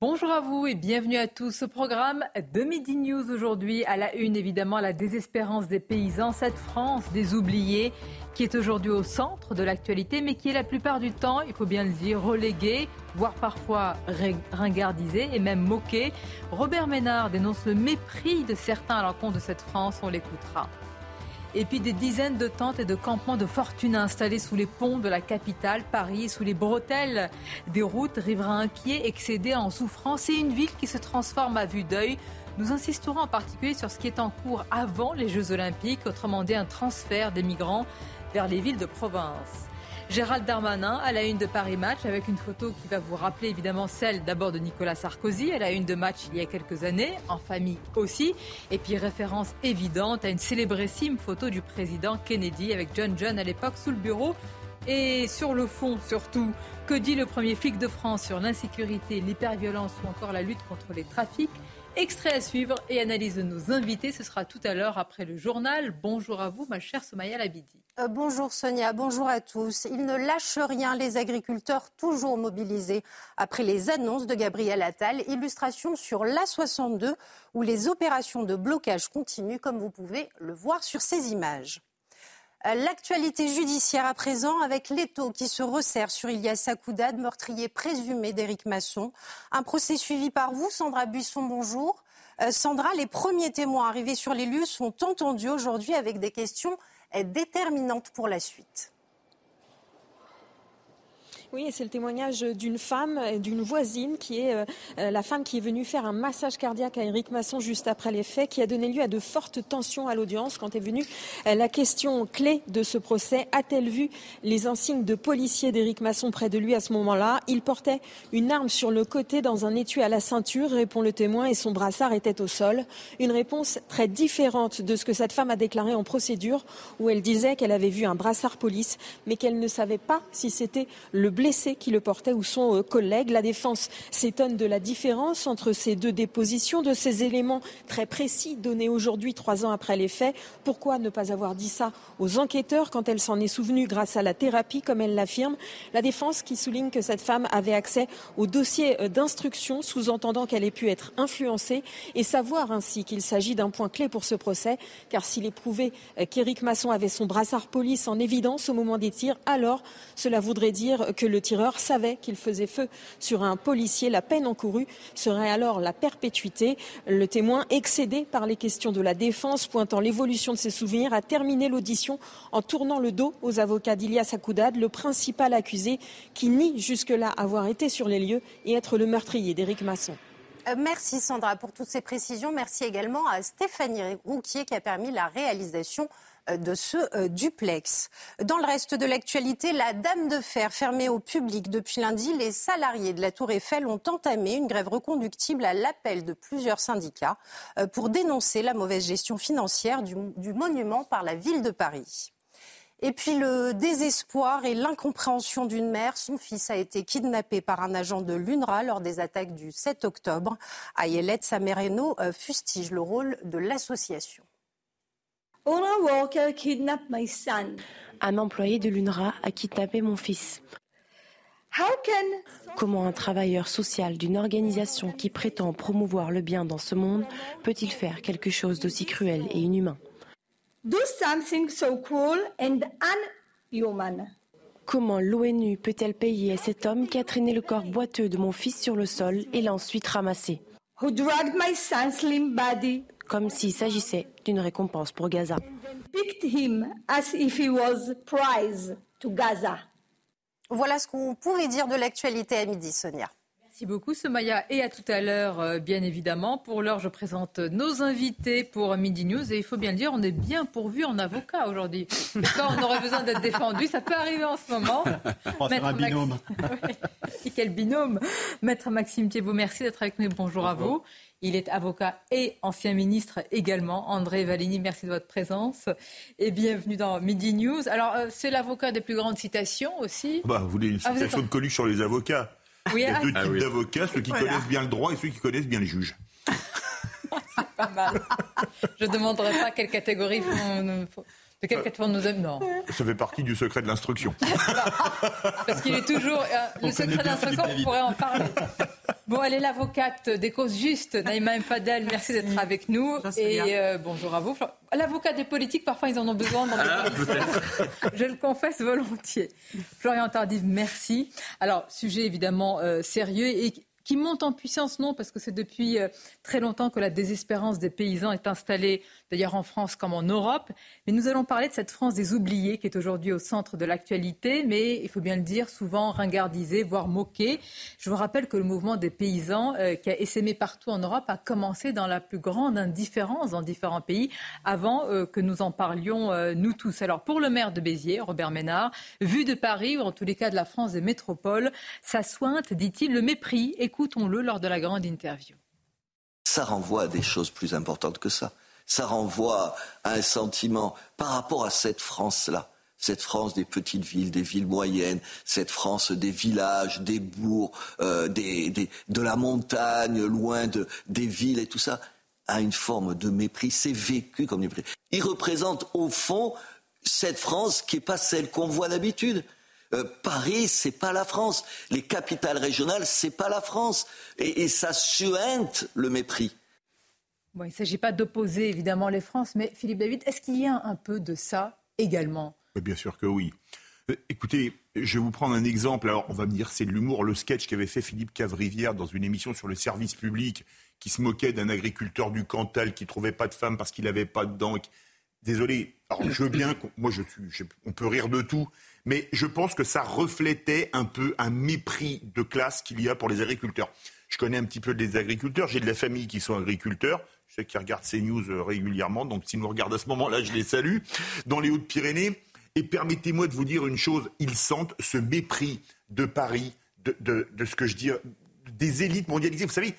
Bonjour à vous et bienvenue à tous. au programme de Midi News aujourd'hui, à la une évidemment la désespérance des paysans, cette France des oubliés qui est aujourd'hui au centre de l'actualité, mais qui est la plupart du temps, il faut bien le dire, reléguée, voire parfois ringardisée et même moquée. Robert Ménard dénonce le mépris de certains à l'encontre de cette France, on l'écoutera. Et puis des dizaines de tentes et de campements de fortune installés sous les ponts de la capitale, Paris, sous les bretelles des routes, riverains inquiets, excédés en souffrance et une ville qui se transforme à vue d'œil. Nous insisterons en particulier sur ce qui est en cours avant les Jeux Olympiques, autrement dit un transfert des migrants vers les villes de province. Gérald Darmanin à la une de Paris Match avec une photo qui va vous rappeler évidemment celle d'abord de Nicolas Sarkozy à la une de Match il y a quelques années, en famille aussi, et puis référence évidente à une célébrissime photo du président Kennedy avec John John à l'époque sous le bureau. Et sur le fond surtout, que dit le premier flic de France sur l'insécurité, l'hyperviolence ou encore la lutte contre les trafics? Extrait à suivre et analyse de nos invités, ce sera tout à l'heure après le journal. Bonjour à vous, ma chère Somaya Labidi. Euh, bonjour Sonia, bonjour à tous. Ils ne lâchent rien, les agriculteurs toujours mobilisés après les annonces de Gabriel Attal. Illustration sur l'A62 où les opérations de blocage continuent, comme vous pouvez le voir sur ces images. Euh, l'actualité judiciaire à présent avec l'étau qui se resserre sur Ilias Akoudad, meurtrier présumé d'Éric Masson. Un procès suivi par vous, Sandra Buisson, bonjour. Euh, Sandra, les premiers témoins arrivés sur les lieux sont entendus aujourd'hui avec des questions déterminantes pour la suite. Oui, c'est le témoignage d'une femme, d'une voisine, qui est euh, euh, la femme qui est venue faire un massage cardiaque à Éric Masson juste après les faits, qui a donné lieu à de fortes tensions à l'audience quand est venue euh, la question clé de ce procès. A-t-elle vu les insignes de policiers d'Éric Masson près de lui à ce moment-là? Il portait une arme sur le côté dans un étui à la ceinture, répond le témoin, et son brassard était au sol. Une réponse très différente de ce que cette femme a déclaré en procédure, où elle disait qu'elle avait vu un brassard police, mais qu'elle ne savait pas si c'était le blessé qui le portait ou son euh, collègue. La défense s'étonne de la différence entre ces deux dépositions, de ces éléments très précis donnés aujourd'hui, trois ans après les faits. Pourquoi ne pas avoir dit ça aux enquêteurs quand elle s'en est souvenue grâce à la thérapie, comme elle l'affirme? La défense qui souligne que cette femme avait accès au dossier euh, d'instruction, sous-entendant qu'elle ait pu être influencée et savoir ainsi qu'il s'agit d'un point clé pour ce procès, car s'il est prouvé euh, qu'Éric Masson avait son brassard police en évidence au moment des tirs, alors cela voudrait dire que le tireur savait qu'il faisait feu sur un policier. La peine encourue serait alors la perpétuité. Le témoin, excédé par les questions de la défense, pointant l'évolution de ses souvenirs, a terminé l'audition en tournant le dos aux avocats d'Ilias Akoudad, le principal accusé qui nie jusque-là avoir été sur les lieux et être le meurtrier d'Éric Masson. Euh, merci Sandra pour toutes ces précisions. Merci également à Stéphanie Rouquier qui a permis la réalisation de ce euh, duplex. Dans le reste de l'actualité, la Dame de Fer fermée au public depuis lundi, les salariés de la Tour Eiffel ont entamé une grève reconductible à l'appel de plusieurs syndicats euh, pour dénoncer la mauvaise gestion financière du, monument par la ville de Paris. Et puis le désespoir et l'incompréhension d'une mère. Son fils a été kidnappé par un agent de l'UNRWA lors des attaques du 7 octobre. Ayelet Samereno euh, fustige le rôle de l'association. Un employé de l'UNRWA a kidnappé mon fils. Comment un travailleur social d'une organisation qui prétend promouvoir le bien dans ce monde peut-il faire quelque chose d'aussi cruel et inhumain? Comment l'ONU peut-elle payer à cet homme qui a traîné le corps boiteux de mon fils sur le sol et l'a ensuite ramassé? Comme s'il s'agissait d'une récompense pour Gaza. Voilà ce qu'on pouvait dire de l'actualité à midi, Sonia. Merci beaucoup, Somaya. Et à tout à l'heure, euh, bien évidemment. Pour l'heure, je présente nos invités pour Midi News. Et il faut bien le dire, on est bien pourvu en avocat aujourd'hui. Quand on aurait besoin d'être défendu, ça peut arriver en ce moment. On va un binôme. quel binôme. Maître Maxime Thiebaud, merci d'être avec nous. Bonjour, à vous. Il est avocat et ancien ministre également. André Valigny, merci de votre présence et bienvenue dans Midi News. Alors, euh, c'est l'avocat des plus grandes citations aussi. Bah, vous voulez une ah, citation de Coluche sur les avocats il y a deux ah types d'avocats, ceux qui connaissent bien le droit et ceux qui connaissent bien les juges. C'est pas mal. Je ne demanderai pas quelle catégorie de quelle catégorie nous aime Non. Ça fait partie du secret de l'instruction. Parce qu'il est toujours. Euh, le secret de l'instruction, on pourrait en parler. Bon, elle est l'avocate des causes justes, Naïma Mfadel. Merci d'être avec nous. Et euh, bonjour à vous. L'avocat des politiques, parfois, ils en ont besoin dans ah, Je le confesse volontiers. Florian Tardif, merci. Alors, sujet évidemment euh, sérieux et qui monte en puissance, non, parce que c'est depuis euh, très longtemps que la désespérance des paysans est installée, d'ailleurs en France comme en Europe. Mais nous allons parler de cette France des oubliés qui est aujourd'hui au centre de l'actualité, mais il faut bien le dire, souvent ringardisée, voire moquée. Je vous rappelle que le mouvement des paysans, euh, qui a essaimé partout en Europe, a commencé dans la plus grande indifférence dans différents pays, avant euh, que nous en parlions nous tous. Alors pour le maire de Béziers, Robert Ménard, vu de Paris, ou en tous les cas de la France des métropoles, ça sointe, dit-il, le mépris. Écoutons-le lors de la grande interview. Ça renvoie à des choses plus importantes que ça. Ça renvoie à un sentiment par rapport à cette France-là cette France des petites villes, des villes moyennes, cette France des villages, des bourgs, euh, de la montagne, loin de, des villes et tout ça, a une forme de mépris. C'est vécu comme mépris. Il représente au fond cette France qui n'est pas celle qu'on voit d'habitude. Euh, Paris, c'est pas la France. Les capitales régionales, c'est pas la France. Et, ça suinte le mépris. Il ne s'agit pas d'opposer évidemment les France, mais Philippe David, est-ce qu'il y a un peu de ça également? Bien sûr que oui. Euh, écoutez, je vais vous prendre un exemple. Alors, on va me dire, c'est de l'humour, le sketch qu'avait fait Philippe Cavrivière dans une émission sur le service public, qui se moquait d'un agriculteur du Cantal qui trouvait pas de femme parce qu'il n'avait pas de dents. Désolé, je veux bien, moi je suis, on peut rire de tout, mais je pense que ça reflétait un peu un mépris de classe qu'il y a pour les agriculteurs. Je connais un petit peu des agriculteurs, j'ai de la famille qui sont agriculteurs, sais qu'ils regardent ces news euh, régulièrement, donc s'ils nous regardent à ce moment-là, je les salue, dans les Hautes-Pyrénées. Et permettez-moi de vous dire une chose, ils sentent ce mépris de Paris, de, de ce que je dis, des élites mondialisées. Vous savez,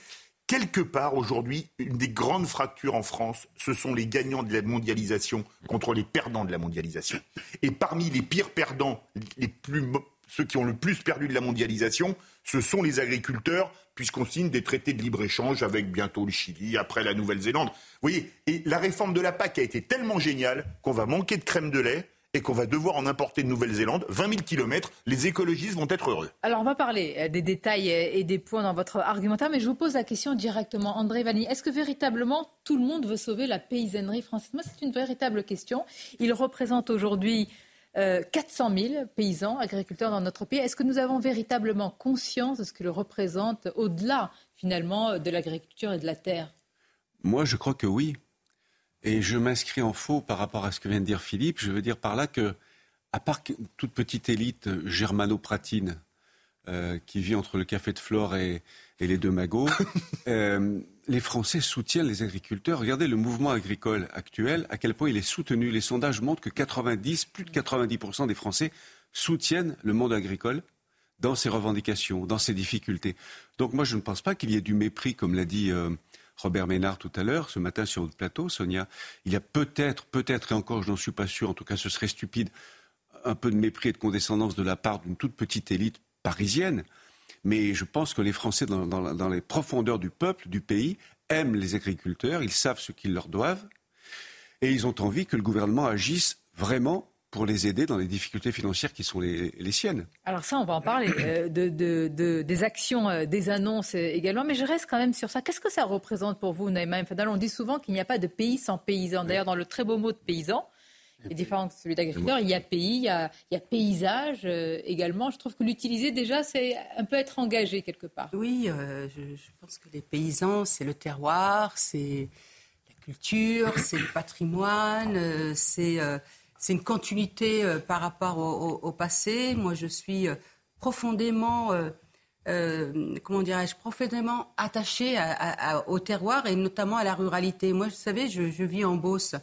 quelque part aujourd'hui, une des grandes fractures en France, ce sont les gagnants de la mondialisation contre les perdants de la mondialisation. Et parmi les pires perdants, les plus, ceux qui ont le plus perdu de la mondialisation, ce sont les agriculteurs, puisqu'on signe des traités de libre-échange avec bientôt le Chili, après la Nouvelle-Zélande. Vous voyez, et la réforme de la PAC a été tellement géniale qu'on va manquer de crème de lait et qu'on va devoir en importer de Nouvelle-Zélande, 20 000 kilomètres, les écologistes vont être heureux. Alors on va parler euh, des détails euh, et des points dans votre argumentaire, mais je vous pose la question directement, André Vanni. Est-ce que véritablement tout le monde veut sauver la paysannerie française? Moi, c'est une véritable question. Il représente aujourd'hui 400 euh, 000 paysans, agriculteurs dans notre pays. Est-ce que nous avons véritablement conscience de ce qu'il représente au-delà, finalement, de l'agriculture et de la terre? Moi, je crois que oui. Et je m'inscris en faux par rapport à ce que vient de dire Philippe. Je veux dire par là que, à part toute petite élite germano-pratine euh, qui vit entre le café de Flore et, les deux magots, euh, les Français soutiennent les agriculteurs. Regardez le mouvement agricole actuel, à quel point il est soutenu. Les sondages montrent que 90, plus de 90% des Français soutiennent le monde agricole dans ses revendications, dans ses difficultés. Donc moi, je ne pense pas qu'il y ait du mépris, comme l'a dit euh, Robert Ménard tout à l'heure, ce matin sur votre plateau, Sonia. Il y a peut-être, peut-être, et encore je n'en suis pas sûr, en tout cas ce serait stupide, un peu de mépris et de condescendance de la part d'une toute petite élite parisienne. Mais je pense que les Français, dans, les profondeurs du peuple, du pays, aiment les agriculteurs, ils savent ce qu'ils leur doivent, et ils ont envie que le gouvernement agisse vraiment pour les aider dans les difficultés financières qui sont les, siennes. Alors ça, on va en parler, euh, de, des actions, euh, des annonces euh, également, mais je reste quand même sur ça. Qu'est-ce que ça représente pour vous, Naïma Fadal On dit souvent qu'il n'y a pas de pays sans paysans. D'ailleurs, dans le très beau mot de paysan, est différent de celui d'agriculteur, il y a pays, il y a, paysage également. Je trouve que l'utiliser déjà, c'est un peu être engagé quelque part. Oui, je, je, pense que les paysans, c'est le terroir, c'est la culture, c'est le patrimoine, c'est c'est une continuité euh, par rapport au, passé. Moi, je suis euh, profondément euh, euh, comment dirais-je, profondément attachés au terroir et notamment à la ruralité. Moi, vous savez, je, vis en Beauce.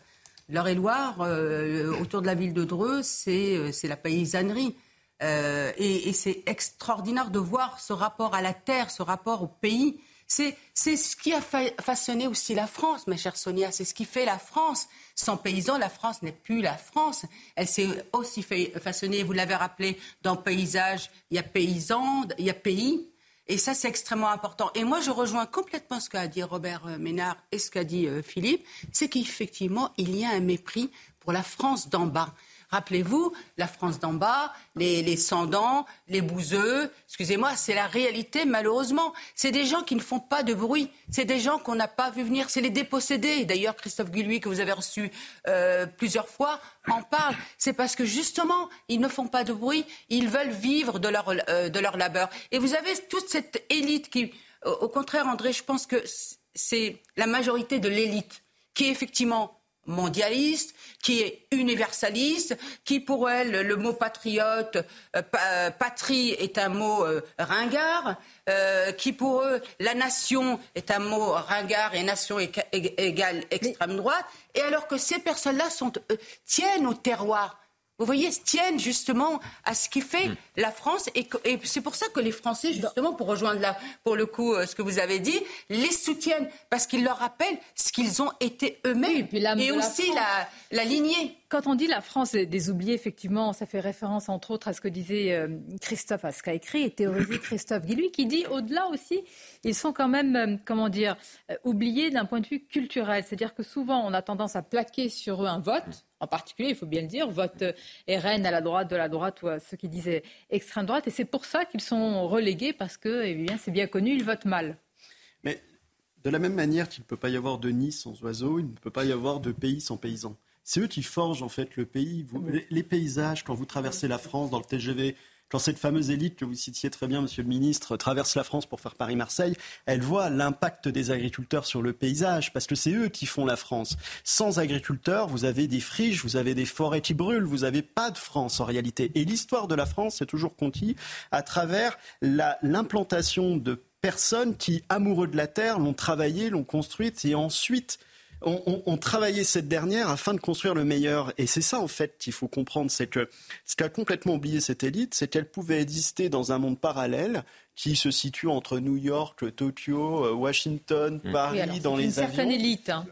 L'Eure-et-Loire, euh, autour de la ville de Dreux, c'est euh, la paysannerie. et c'est extraordinaire de voir ce rapport à la terre, ce rapport au pays. C'est ce qui a façonné aussi la France, ma chère Sonia. C'est ce qui fait la France. Sans paysans, la France n'est plus la France. Elle s'est aussi façonnée, vous l'avez rappelé, dans paysage, il y a paysans, il y a pays. Et ça, c'est extrêmement important. Et moi, je rejoins complètement ce qu'a dit Robert euh, Ménard et ce qu'a dit euh, Philippe. C'est qu'effectivement, il y a un mépris pour la France d'en bas. Rappelez-vous, la France d'en bas, les, les sans-dents, les bouseux, excusez-moi, c'est la réalité malheureusement. C'est des gens qui ne font pas de bruit, c'est des gens qu'on n'a pas vu venir, c'est les dépossédés. D'ailleurs, Christophe Guillouis, que vous avez reçu euh, plusieurs fois, en parle. C'est parce que justement, ils ne font pas de bruit, ils veulent vivre de leur, euh, de leur labeur. Et vous avez toute cette élite qui, au contraire, André, je pense que c'est la majorité de l'élite qui effectivement mondialiste, qui est universaliste, qui pour elle, le mot patriote, euh, euh, patrie est un mot euh, ringard, qui pour eux, la nation est un mot ringard et nation égale extrême droite, et alors que ces personnes-là tiennent au terroir vous voyez, tiennent justement à ce qui fait hmm. la France. Et, c'est pour ça que les Français, justement, pour rejoindre là, pour le coup, euh, ce que vous avez dit, les soutiennent parce qu'ils leur rappellent ce qu'ils ont été eux-mêmes. et, aussi la, la, lignée. Quand on dit la France des oubliés, effectivement, ça fait référence entre autres à ce que disait euh, Christophe, à ce qu'a écrit et théorisé Christophe Guillouis, qui dit au-delà aussi, ils sont quand même, euh, comment dire, oubliés d'un point de vue culturel. C'est-à-dire que souvent, on a tendance à plaquer sur eux un vote en particulier, il faut bien le dire, vote RN à la droite de la droite ou à ceux qui disaient extrême droite. Et c'est pour ça qu'ils sont relégués parce que, eh bien, c'est bien connu, ils votent mal. Mais de la même manière qu'il ne peut pas y avoir de nid sans oiseaux, il ne peut pas y avoir de pays sans paysans. C'est eux qui forgent en fait le pays. les, paysages, quand vous traversez la France dans le TGV, quand cette fameuse élite que vous citiez très bien, Monsieur le Ministre, traverse la France pour faire Paris-Marseille, elle voit l'impact des agriculteurs sur le paysage, parce que c'est eux qui font la France. Sans agriculteurs, vous avez des friches, vous avez des forêts qui brûlent, vous n'avez pas de France en réalité. Et l'histoire de la France c'est toujours conquis à travers l'implantation de personnes qui, amoureux de la terre, l'ont travaillée, l'ont construite et ensuite on, travaillait cette dernière afin de construire le meilleur. Et c'est ça, en fait, qu'il faut comprendre. C'est que ce qu'a complètement oublié cette élite, c'est qu'elle pouvait exister dans un monde parallèle qui se situe entre New York, Tokyo, euh, Washington, mmh. Paris, dans les avions. Une certaine élite. Hein.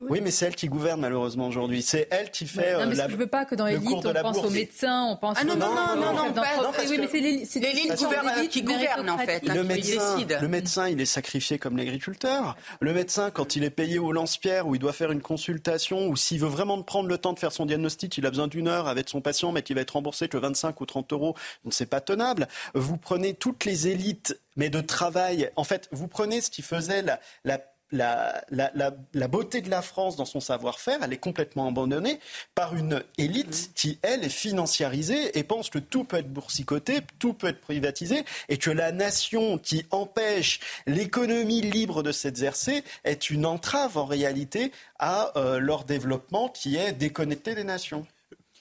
Oui, mais c'est elle qui gouverne malheureusement aujourd'hui. C'est elle qui fait. non, mais euh, je veux pas que dans l'élite on pense aux médecins, on pense. Ah non non non non non. non oui, mais c'est l'élite qui gouverne en fait. Le médecin, le médecin, il est sacrifié comme l'agriculteur. Le médecin, quand il est payé au lance-pierre ou il doit faire une consultation ou s'il veut vraiment prendre le temps de faire son diagnostic, il a besoin d'une heure avec son patient, mais qui va être remboursé que 25 ou 30 euros. Donc c'est pas tenable. Vous prenez toutes les élites mais de travail. En fait, vous prenez ce qui faisait la, la la, la, beauté de la France dans son savoir-faire, elle est complètement abandonnée par une élite qui, elle, est financiarisée et pense que tout peut être boursicoté, tout peut être privatisé, et que la nation qui empêche l'économie libre de s'exercer est une entrave en réalité à euh, leur développement qui est déconnecté des nations.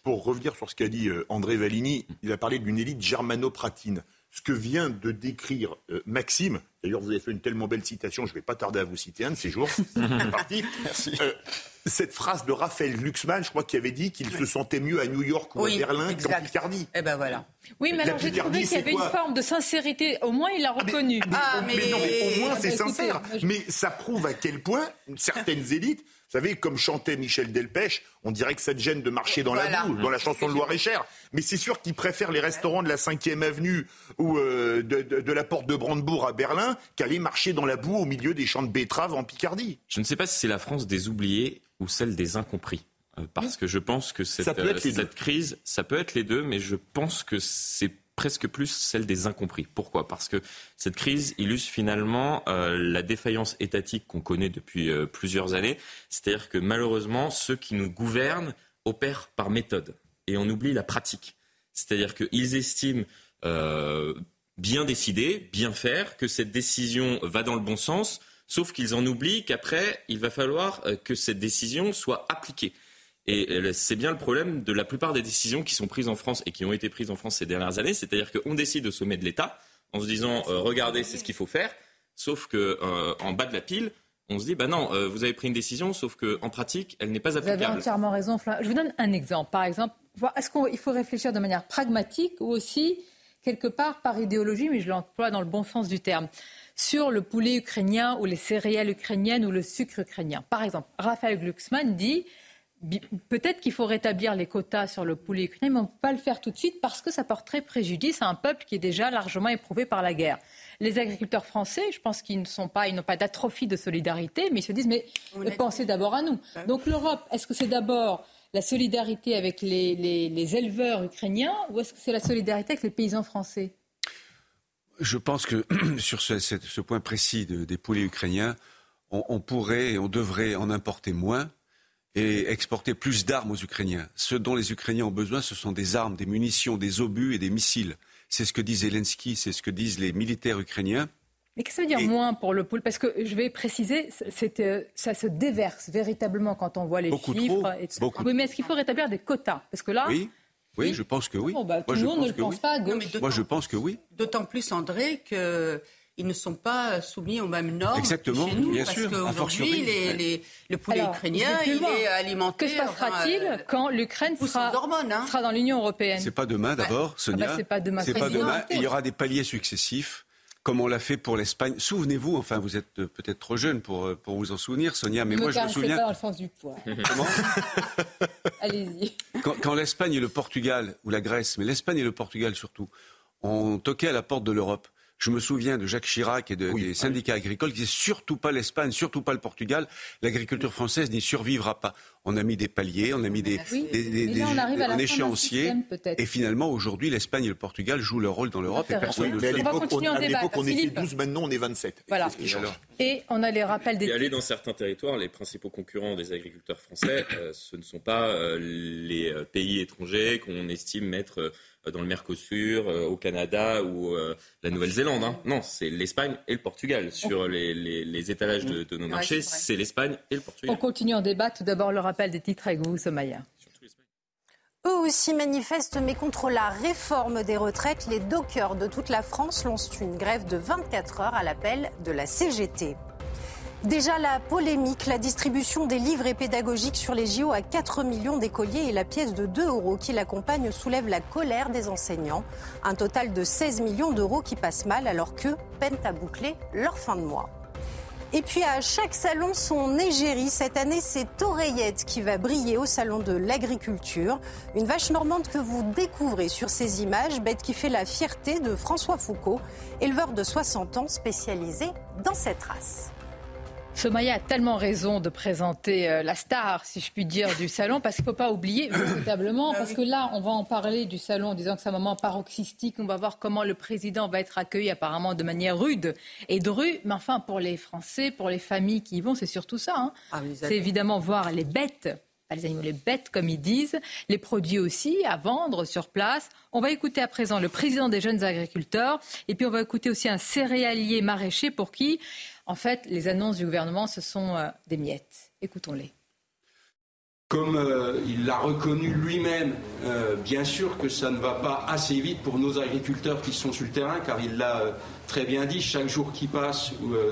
Pour revenir sur ce qu'a dit euh, André Valigny, il a parlé d'une élite germano-pratine ce que vient de décrire euh, Maxime, d'ailleurs vous avez fait une tellement belle citation, je ne vais pas tarder à vous citer un de ces jours, c'est parti. Euh, cette phrase de Raphaël Glucksmann, je crois qu'il avait dit qu'il se sentait mieux à New York ou à Berlin qu'en Picardie. Eh ben voilà. Oui, mais alors j'ai trouvé qu'il y avait une forme de sincérité. Au moins, il l'a ah, reconnu. Ah, mais, non, mais au moins, c'est sincère. Mais ça prouve à quel point certaines élites savez, comme chantait Michel Delpech, on dirait que ça te gêne de marcher dans la boue, dans la chanson de Loire-et-Cher. Mais c'est sûr qu'ils préfèrent les restaurants de la 5e avenue ou euh, de, la porte de Brandebourg à Berlin qu'aller marcher dans la boue au milieu des champs de betteraves en Picardie. Je ne sais pas si c'est la France des oubliés ou celle des incompris. Euh, parce que je pense que cette, euh, cette crise, ça peut être les deux, mais je pense que c'est presque plus celle des incompris. Pourquoi? Parce que cette crise illustre finalement euh, la défaillance étatique qu'on connaît depuis euh, plusieurs années. C'est-à-dire que malheureusement, ceux qui nous gouvernent opèrent par méthode et on oublie la pratique. C'est-à-dire qu'ils estiment euh, bien décider, bien faire, que cette décision va dans le bon sens, sauf qu'ils en oublient qu'après, il va falloir que cette décision soit appliquée. Et euh, c'est bien le problème de la plupart des décisions qui sont prises en France et qui ont été prises en France ces dernières années. C'est-à-dire qu'on décide au sommet de l'État, en se disant regardez, c'est ce qu'il faut faire. Sauf que en bas de la pile, on se dit, bah non, vous avez pris une décision, sauf qu'en pratique, elle n'est pas applicable. Vous avez entièrement raison. Je vous donne un exemple. Par exemple, est-ce qu'il faut réfléchir de manière pragmatique ou aussi, quelque part, par idéologie, mais je l'emploie dans le bon sens du terme sur le poulet ukrainien ou les céréales ukrainiennes ou le sucre ukrainien. Par exemple, Raphaël Glucksmann dit peut-être qu'il faut rétablir les quotas sur le poulet ukrainien, mais on ne peut pas le faire tout de suite parce que ça porterait préjudice à un peuple qui est déjà largement éprouvé par la guerre. Les agriculteurs français, je pense qu'ils ne sont pas, ils n'ont pas d'atrophie de solidarité, mais ils se disent mais pensez d'abord à nous. Donc l'Europe, est-ce que c'est d'abord la solidarité avec les éleveurs ukrainiens ou est-ce que c'est la solidarité avec les paysans français? Je pense que sur ce, point précis des poulets ukrainiens, on, pourrait et on devrait en importer moins et exporter plus d'armes aux Ukrainiens. Ce dont les Ukrainiens ont besoin, ce sont des armes, des munitions, des obus et des missiles. C'est ce que dit Zelensky, c'est ce que disent les militaires ukrainiens. Mais qu'est-ce que ça veut dire moins pour le poulet Parce que je vais préciser, euh, ça se déverse véritablement quand on voit les chiffres. beaucoup. Oui, mais est-ce qu'il faut rétablir des quotas? Parce que là, oui. Oui, je pense que oui. Bah, tout le monde ne le pense pas à gauche. Moi, je pense que oui. D'autant plus, André, que ils ne sont pas soumis aux mêmes normes Exactement, que chez nous, bien parce sûr. qu'aujourd'hui, les, le poulet ukrainien, il est alimenté. Que se passera-t-il euh, quand l'Ukraine sera, hein. sera, dans l'Union européenne? C'est pas demain d'abord, Sonia. Ah bah, c'est pas demain. C'est pas demain. il y aura des paliers successifs comme on l'a fait pour l'Espagne. Souvenez-vous, enfin, vous êtes peut-être trop jeune pour, euh, pour vous en souvenir, Sonia, mais moi je me souviens. Pas dans le sens du poids. Comment Allez-y. Quand, l'Espagne et le Portugal, ou la Grèce, mais l'Espagne et le Portugal surtout, ont toqué à la porte de l'Europe je me souviens de Jacques Chirac et des syndicats agricoles qui disaient surtout pas l'Espagne, surtout pas le Portugal. L'agriculture française n'y survivra pas. On a mis des paliers, on a mis des, un échéancier. Et finalement, aujourd'hui, l'Espagne et le Portugal jouent leur rôle dans l'Europe et personne ne le à l'époque, on, était 12, maintenant on est 27. Voilà. Et on a les rappels des. Et aller dans certains territoires, les principaux concurrents des agriculteurs français, euh, ce ne sont pas euh, les euh, pays étrangers qu'on estime mettre euh, dans le Mercosur, euh, au Canada ou euh, la Nouvelle-Zélande. Hein. Non, c'est l'Espagne et le Portugal. Sur les, étalages de, nos marchés, c'est l'Espagne et le Portugal. On continue en débat. Tout d'abord, le rappel des titres avec vous, Somaya. Eux aussi manifestent, mais contre la réforme des retraites, les dockers de toute la France lancent une grève de 24 heures à l'appel de la CGT. Déjà la polémique, la distribution des livrets pédagogiques sur les JO à 4 millions d'écoliers et la pièce de 2 euros qui l'accompagne soulève la colère des enseignants. Un total de 16 millions d'euros qui passent mal alors qu'eux peinent à boucler leur fin de mois. Et puis à chaque salon, son égérie. Cette année, c'est Oreillette qui va briller au salon de l'agriculture. Une vache normande que vous découvrez sur ces images, bête qui fait la fierté de François Foucault, éleveur de 60 ans spécialisé dans cette race. Somaya a tellement raison de présenter euh, la star, si je puis dire, du salon, parce qu'il ne faut pas oublier, véritablement, ah parce que là, on va en parler du salon en disant que c'est un moment paroxystique. On va voir comment le président va être accueilli, apparemment de manière rude et drue. Mais enfin, pour les Français, pour les familles qui y vont, c'est surtout ça. Hein. Ah, c'est évidemment voir les bêtes pas les animaux, les bêtes, comme ils disent, les produits aussi à vendre sur place. On va écouter à présent le président des jeunes agriculteurs et puis on va écouter aussi un céréalier maraîcher pour qui en fait, les annonces du gouvernement, ce sont euh, des miettes. Écoutons-les. Comme euh, il l'a reconnu lui-même, euh, bien sûr que ça ne va pas assez vite pour nos agriculteurs qui sont sur le terrain, car il l'a très bien dit, chaque jour qui passe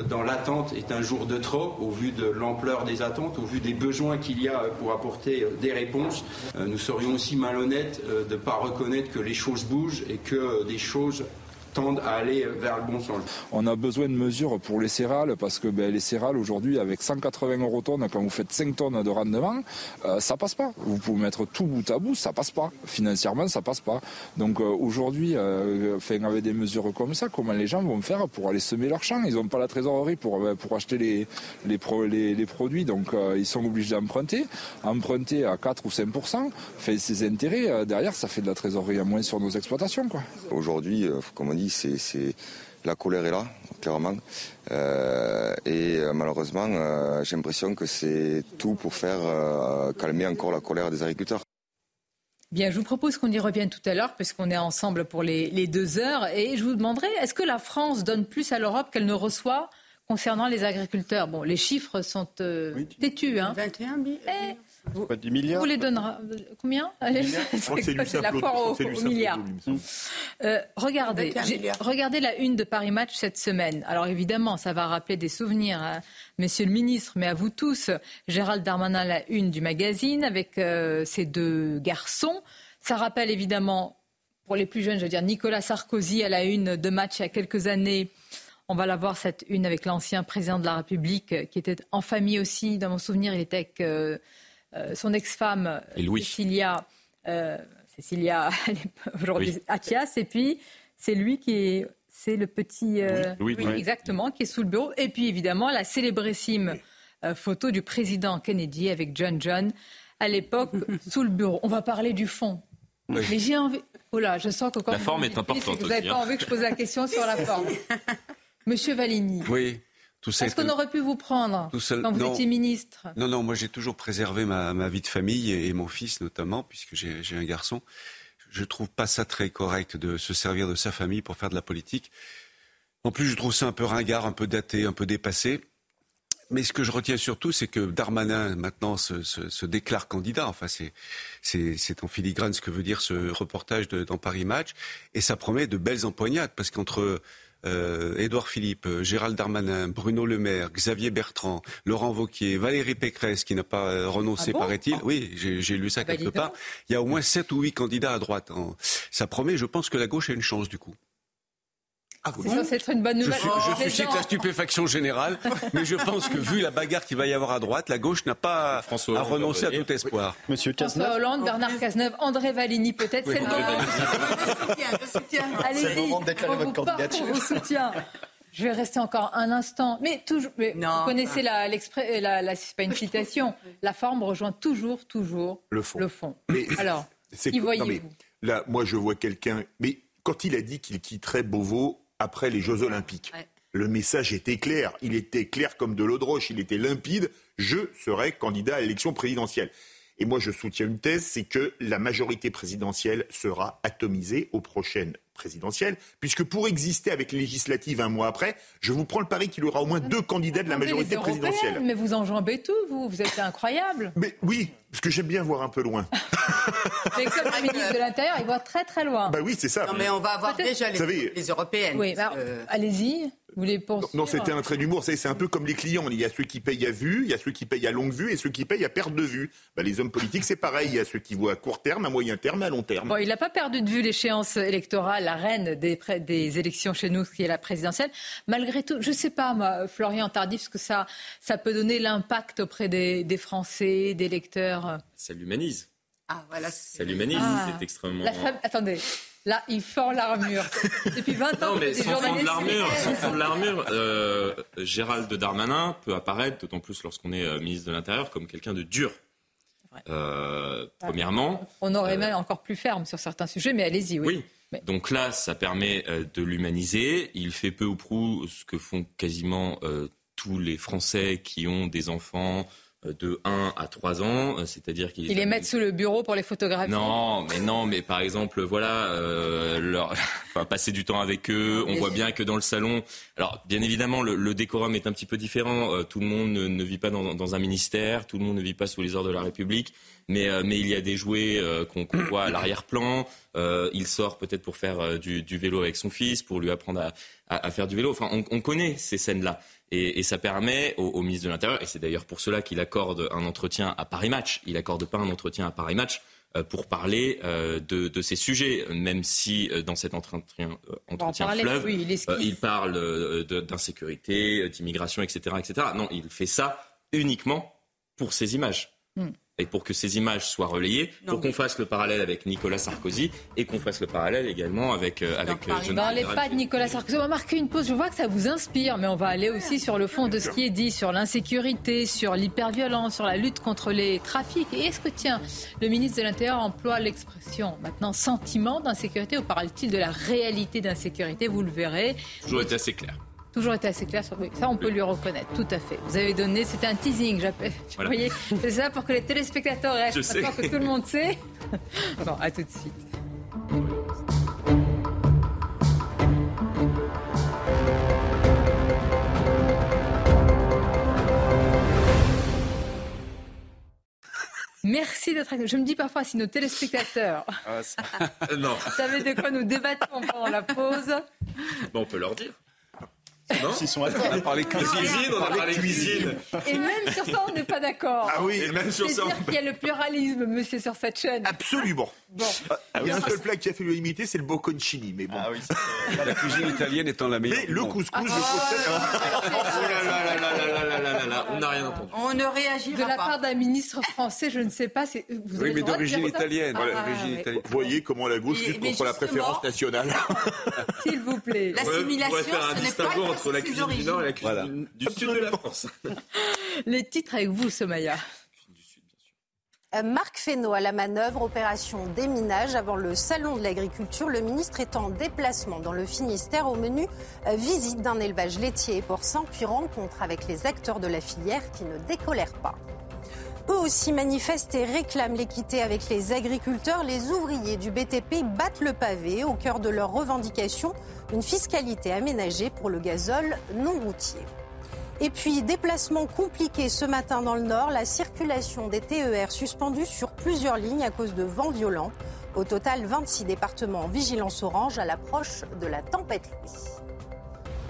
dans l'attente est un jour de trop, au vu de l'ampleur des attentes, au vu des besoins qu'il y a pour apporter des réponses. nous serions aussi malhonnêtes de ne pas reconnaître que les choses bougent et que des choses tendent à aller vers le bon sens. On a besoin de mesures pour les céréales parce que ben, les céréales aujourd'hui avec 180 euros tonnes, quand vous faites 5 tonnes de rendement, euh, ça passe pas. Vous pouvez mettre tout bout à bout, ça passe pas. Financièrement, ça passe pas. Donc euh, aujourd'hui, euh, avec des mesures comme ça, comment les gens vont faire pour aller semer leurs champs Ils n'ont pas la trésorerie pour, euh, pour acheter les, les, les, produits, donc ils sont obligés d'emprunter. Emprunter à 4 ou 5 fait ses intérêts derrière, ça fait de la trésorerie à moins sur nos exploitations. Aujourd'hui, comme on dit, c'est la colère est là, clairement. Euh, et euh, malheureusement, euh, j'ai l'impression que c'est tout pour faire calmer encore la colère des agriculteurs. Bien, je vous propose qu'on y revienne tout à l'heure, puisqu'on est ensemble pour les, deux heures. Et je vous demanderai, est-ce que la France donne plus à l'Europe qu'elle ne reçoit concernant les agriculteurs? Bon, les chiffres sont têtus. Hein. 21 000. Vous, pas 10 milliards Vous les donnera combien Allez, c'est la foire au, au milliard. Euh, regardez, regardez la une de Paris Match cette semaine. Alors évidemment, ça va rappeler des souvenirs à Monsieur le Ministre, mais à vous tous. Gérald Darmanin, la une du magazine avec euh, ces deux garçons. Ça rappelle évidemment, pour les plus jeunes, je veux dire, Nicolas Sarkozy à la une de match il y a quelques années. On va la voir, cette une, avec l'ancien président de la République, euh, qui était en famille aussi. Dans mon souvenir, il était avec euh, son ex-femme, Cécilia, Cécilia aujourd'hui Atias. Et puis, c'est lui qui est. C'est le petit. oui, exactement, qui est sous le bureau. Et puis, évidemment, la célébrissime photo du président Kennedy avec John John à l'époque sous le bureau. On va parler du fond. Mais j'ai envie. Oh là, je sens que quand la forme est importante. vous n'avez pas hein. envie que je pose la question sur la forme. Monsieur Valigny. Oui. Est-ce qu'on aurait pu vous prendre quand vous étiez ministre Non, non, moi j'ai toujours préservé ma, vie de famille et, mon fils notamment, puisque j'ai un garçon. Je trouve pas ça très correct de se servir de sa famille pour faire de la politique. En plus, je trouve ça un peu ringard, un peu daté, un peu dépassé. Mais ce que je retiens surtout, c'est que Darmanin maintenant se, déclare candidat. Enfin, c'est en filigrane ce que veut dire ce reportage dans Paris Match, et ça promet de belles empoignades parce qu'entre Édouard Philippe, Gérald Darmanin, Bruno Le Maire, Xavier Bertrand, Laurent Vauquier, Valérie Pécresse, qui n'a pas euh, renoncé, ah paraît-il. Oui, j'ai lu ça bah, quelque part. Il y a au moins sept ou huit candidats à droite. Ça promet, je pense que la gauche a une chance du coup. Ah, c'est être une bonne nouvelle. Je, suis, suscite la stupéfaction générale, mais je pense que vu la bagarre qu'il va y avoir à droite, la gauche n'a pas à renoncer à tout espoir. Monsieur François Hollande, Bernard Cazeneuve, André Valigny, peut-être, c'est le moment. Allez-y, le moment de déclarer votre candidature. soutien. Je vais rester encore un instant. Mais toujours, vous connaissez la, la, la c'est pas une citation. La forme rejoint toujours, toujours le fond. Le fond. Alors, qui voyez-vous? Là, moi, je vois quelqu'un. Mais quand il a dit qu'il quitterait Beauvau, après les Jeux Olympiques. Le message était clair. Il était clair comme de l'eau de roche. Il était limpide. Je serai candidat à l'élection présidentielle. Et moi, je soutiens une thèse, c'est que la majorité présidentielle sera atomisée aux prochaines présidentielles, puisque pour exister avec les législatives un mois après, je vous prends le pari qu'il y aura au moins deux candidats de la majorité présidentielle. Mais vous enjambez tout, vous, vous êtes incroyable. Mais oui, parce que j'aime bien voir un peu loin. mais comme le ministre de l'Intérieur, il voit très très loin. Bah oui, c'est ça. Non, mais on va avoir déjà les, les européennes. Oui, bah, allez-y. Vous les Non, c'était un trait d'humour. C'est un peu comme les clients. Il y a ceux qui payent à vue, il y a ceux qui payent à longue vue et ceux qui payent à perte de vue. Bah, les hommes politiques, c'est pareil. Il y a ceux qui voient à court terme, à moyen terme, à long terme. Bon, il n'a pas perdu de vue l'échéance électorale, la reine des, des élections chez nous, qui est la présidentielle. Malgré tout, je ne sais pas, moi, Florian Tardif, ce que ça, ça peut donner l'impact auprès des, des Français, des lecteurs? Ça l'humanise. Ah, voilà. Ça l'humanise, ah. c'est extrêmement. Attendez, Là, il fend l'armure. Depuis 20 ans, non, mais sans fond de l'armure, sans fond de l'armure, euh, Gérald Darmanin peut apparaître, d'autant plus lorsqu'on est euh, ministre de l'Intérieur, comme quelqu'un de dur. Euh, premièrement. On aurait même encore plus ferme sur certains sujets, mais allez-y, oui. Oui. Donc là, ça permet de l'humaniser. Il fait peu ou prou ce que font quasiment tous les Français qui ont des enfants euh, de 1 à 3 ans, euh, c'est-à-dire qu'ils... Ils les mettent sous le bureau pour les photographier Non, mais non, mais par exemple, voilà, euh, leur... enfin, passer du temps avec eux, on voit bien que dans le salon... Alors, bien évidemment, le, décorum est un petit peu différent, tout le monde ne, vit pas dans, un ministère, tout le monde ne vit pas sous les ordres de la République, mais, mais il y a des jouets qu'on voit à l'arrière-plan, il sort peut-être pour faire du, vélo avec son fils, pour lui apprendre à, faire du vélo, enfin, on, on connaît ces scènes-là. Et, ça permet au, ministre de l'Intérieur, et c'est d'ailleurs pour cela qu'il accorde un entretien à Paris Match, il n'accorde pas un entretien à Paris Match euh, pour parler euh, de, ces sujets, même si euh, dans cet entretien, entretien fleuve, il, parle d'insécurité, d'immigration, etc., etc. Non, il fait ça uniquement pour ces images. Hmm et pour que ces images soient relayées, pour qu'on fasse le parallèle avec Nicolas Sarkozy et qu'on fasse le parallèle également avec euh, avec euh, Jonathan. les pas de Nicolas Sarkozy. On va marquer une pause. Je vois que ça vous inspire, mais on va aller aussi sur le fond de ce qui est dit, sur l'insécurité, sur l'hyperviolence, sur la lutte contre les trafics. Et est-ce que tiens, le ministre de l'Intérieur emploie l'expression maintenant sentiment d'insécurité ou parle-t-il de la réalité d'insécurité? Vous le verrez. Toujours été assez clair toujours été assez clair sur ça on peut lui reconnaître tout à fait vous avez donné c'était un teasing j'appelle vous voyez c'est ça pour que les téléspectateurs restent maintenant que tout le monde sait bon à tout de suite Merci d'être avec nous. Je me dis parfois si nos téléspectateurs ah, non. savaient de quoi nous débattons pendant la pause. Bon, on peut leur dire. Non S'ils sont. On a parlé cuisine, on a parlé cuisine. Et même sur ça, on n'est pas d'accord. Ah oui, et même sur ça. C'est-à-dire qu'il y a le pluralisme, monsieur, sur cette chaîne. Absolument. Bon. Ah, il y a un seul plat qui a fait l'unanimité, c'est le bocconcini. Mais bon. Ah oui, la cuisine italienne étant la meilleure. Mais le couscous, ah, je On n'a rien entendu. On ne réagira pas. De la part d'un ministre français, je ne sais pas. Vous oui, mais d'origine italienne. Vous voyez comment la gauche lutte contre la préférence nationale. S'il vous plaît. L'assimilation, ce n'est pas entre la cuisine du Nord et la cuisine du Sud de la France. Les titres avec vous, Somaya. Euh, Marc Fesneau à la manœuvre, opération déminage avant le salon de l'agriculture. Le ministre est en déplacement dans le Finistère au menu euh, visite d'un élevage laitier et porcin, puis rencontre avec les acteurs de la filière qui ne décolèrent pas. Eux aussi manifestent et réclament l'équité avec les agriculteurs. Les ouvriers du BTP battent le pavé au cœur de leurs revendications, une fiscalité aménagée pour le gazole non routier. Et puis, déplacement compliqué ce matin dans le Nord, la circulation des TER suspendue sur plusieurs lignes à cause de vents violents. Au total, 26 départements en vigilance orange à l'approche de la tempête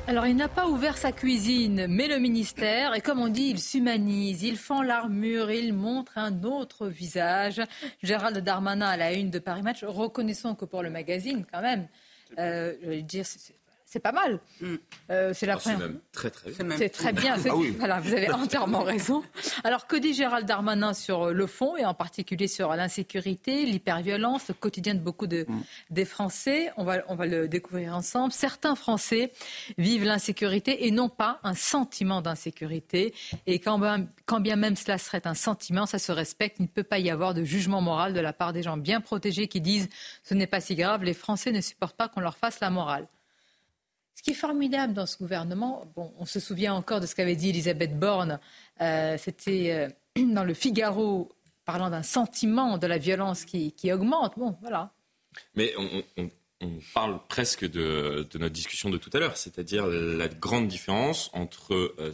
Alors, il n'a pas ouvert sa cuisine, mais le ministère, et comme on dit, il s'humanise, il fend l'armure, il montre un autre visage. Gérald Darmanin à la une de Paris Match, reconnaissons que pour le magazine, quand même, euh, je vais dire, c'est pas mal. Mm. Euh, c'est la oh, première. même très très bien. C'est très bien. Ah voilà, vous avez entièrement raison. Alors que dit Gérald Darmanin sur le fond et en particulier sur l'insécurité, l'hyperviolence, le quotidien de beaucoup de, mm. des Français? On va, on va le découvrir ensemble. Certains Français vivent l'insécurité et non pas un sentiment d'insécurité. Et quand bien, quand bien même cela serait un sentiment, ça se respecte. Il ne peut pas y avoir de jugement moral de la part des gens bien protégés qui disent ce n'est pas si grave. Les Français ne supportent pas qu'on leur fasse la morale. Ce qui est formidable dans ce gouvernement, bon, on se souvient encore de ce qu'avait dit Elisabeth Borne, euh, c'était euh, dans le Figaro, parlant d'un sentiment de la violence qui, augmente. Bon, voilà. Mais on, parle presque de, notre discussion de tout à l'heure, c'est-à-dire la grande différence entre euh,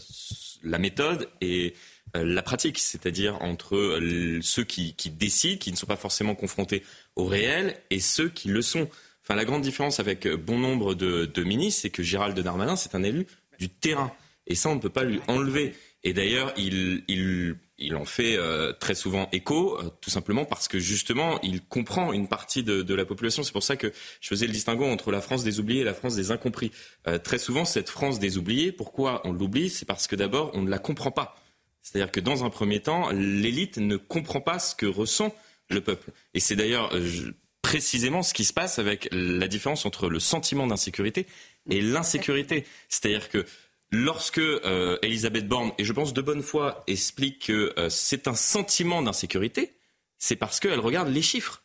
la méthode et la pratique, c'est-à-dire entre ceux qui, qui décident, qui ne sont pas forcément confrontés au réel, et ceux qui le sont. Enfin, la grande différence avec euh, bon nombre de, ministres, c'est que Gérald Darmanin, c'est un élu du terrain. Et ça, on ne peut pas lui enlever. Et d'ailleurs, il, il, en fait euh, très souvent écho, euh, tout simplement parce que justement, il comprend une partie de, la population. C'est pour ça que je faisais le distinguo entre la France des oubliés et la France des incompris. très souvent, cette France des oubliés, pourquoi on l'oublie? C'est parce que d'abord, on ne la comprend pas. C'est-à-dire que dans un premier temps, l'élite ne comprend pas ce que ressent le peuple. Et c'est d'ailleurs, précisément ce qui se passe avec la différence entre le sentiment d'insécurité et l'insécurité. C'est-à-dire que lorsque euh, Elisabeth Borne, et je pense de bonne foi, explique que euh, c'est un sentiment d'insécurité, c'est parce qu'elle regarde les chiffres.